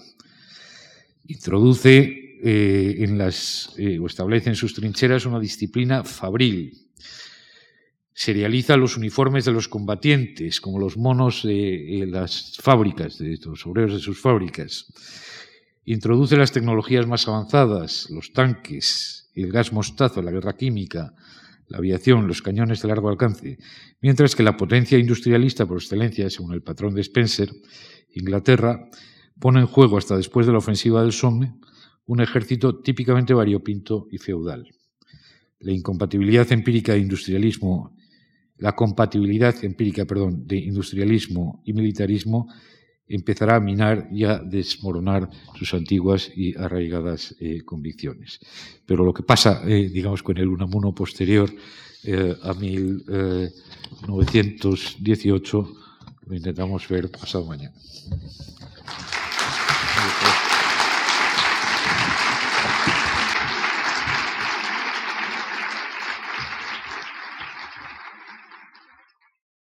Introduce eh, en las, eh, o establece en sus trincheras una disciplina fabril. Serializa los uniformes de los combatientes, como los monos de las fábricas, de los obreros de sus fábricas. Introduce las tecnologías más avanzadas, los tanques, el gas mostazo, la guerra química, la aviación, los cañones de largo alcance, mientras que la potencia industrialista por excelencia, según el patrón de Spencer, Inglaterra, pone en juego hasta después de la ofensiva del Somme un ejército típicamente variopinto y feudal. La incompatibilidad empírica de industrialismo, la compatibilidad empírica, perdón, de industrialismo y militarismo empezará a minar y a desmoronar sus antiguas y arraigadas eh, convicciones. Pero lo que pasa, eh, digamos, con el Unamuno posterior eh, a 1918 ainda vamos ver passado amanhã.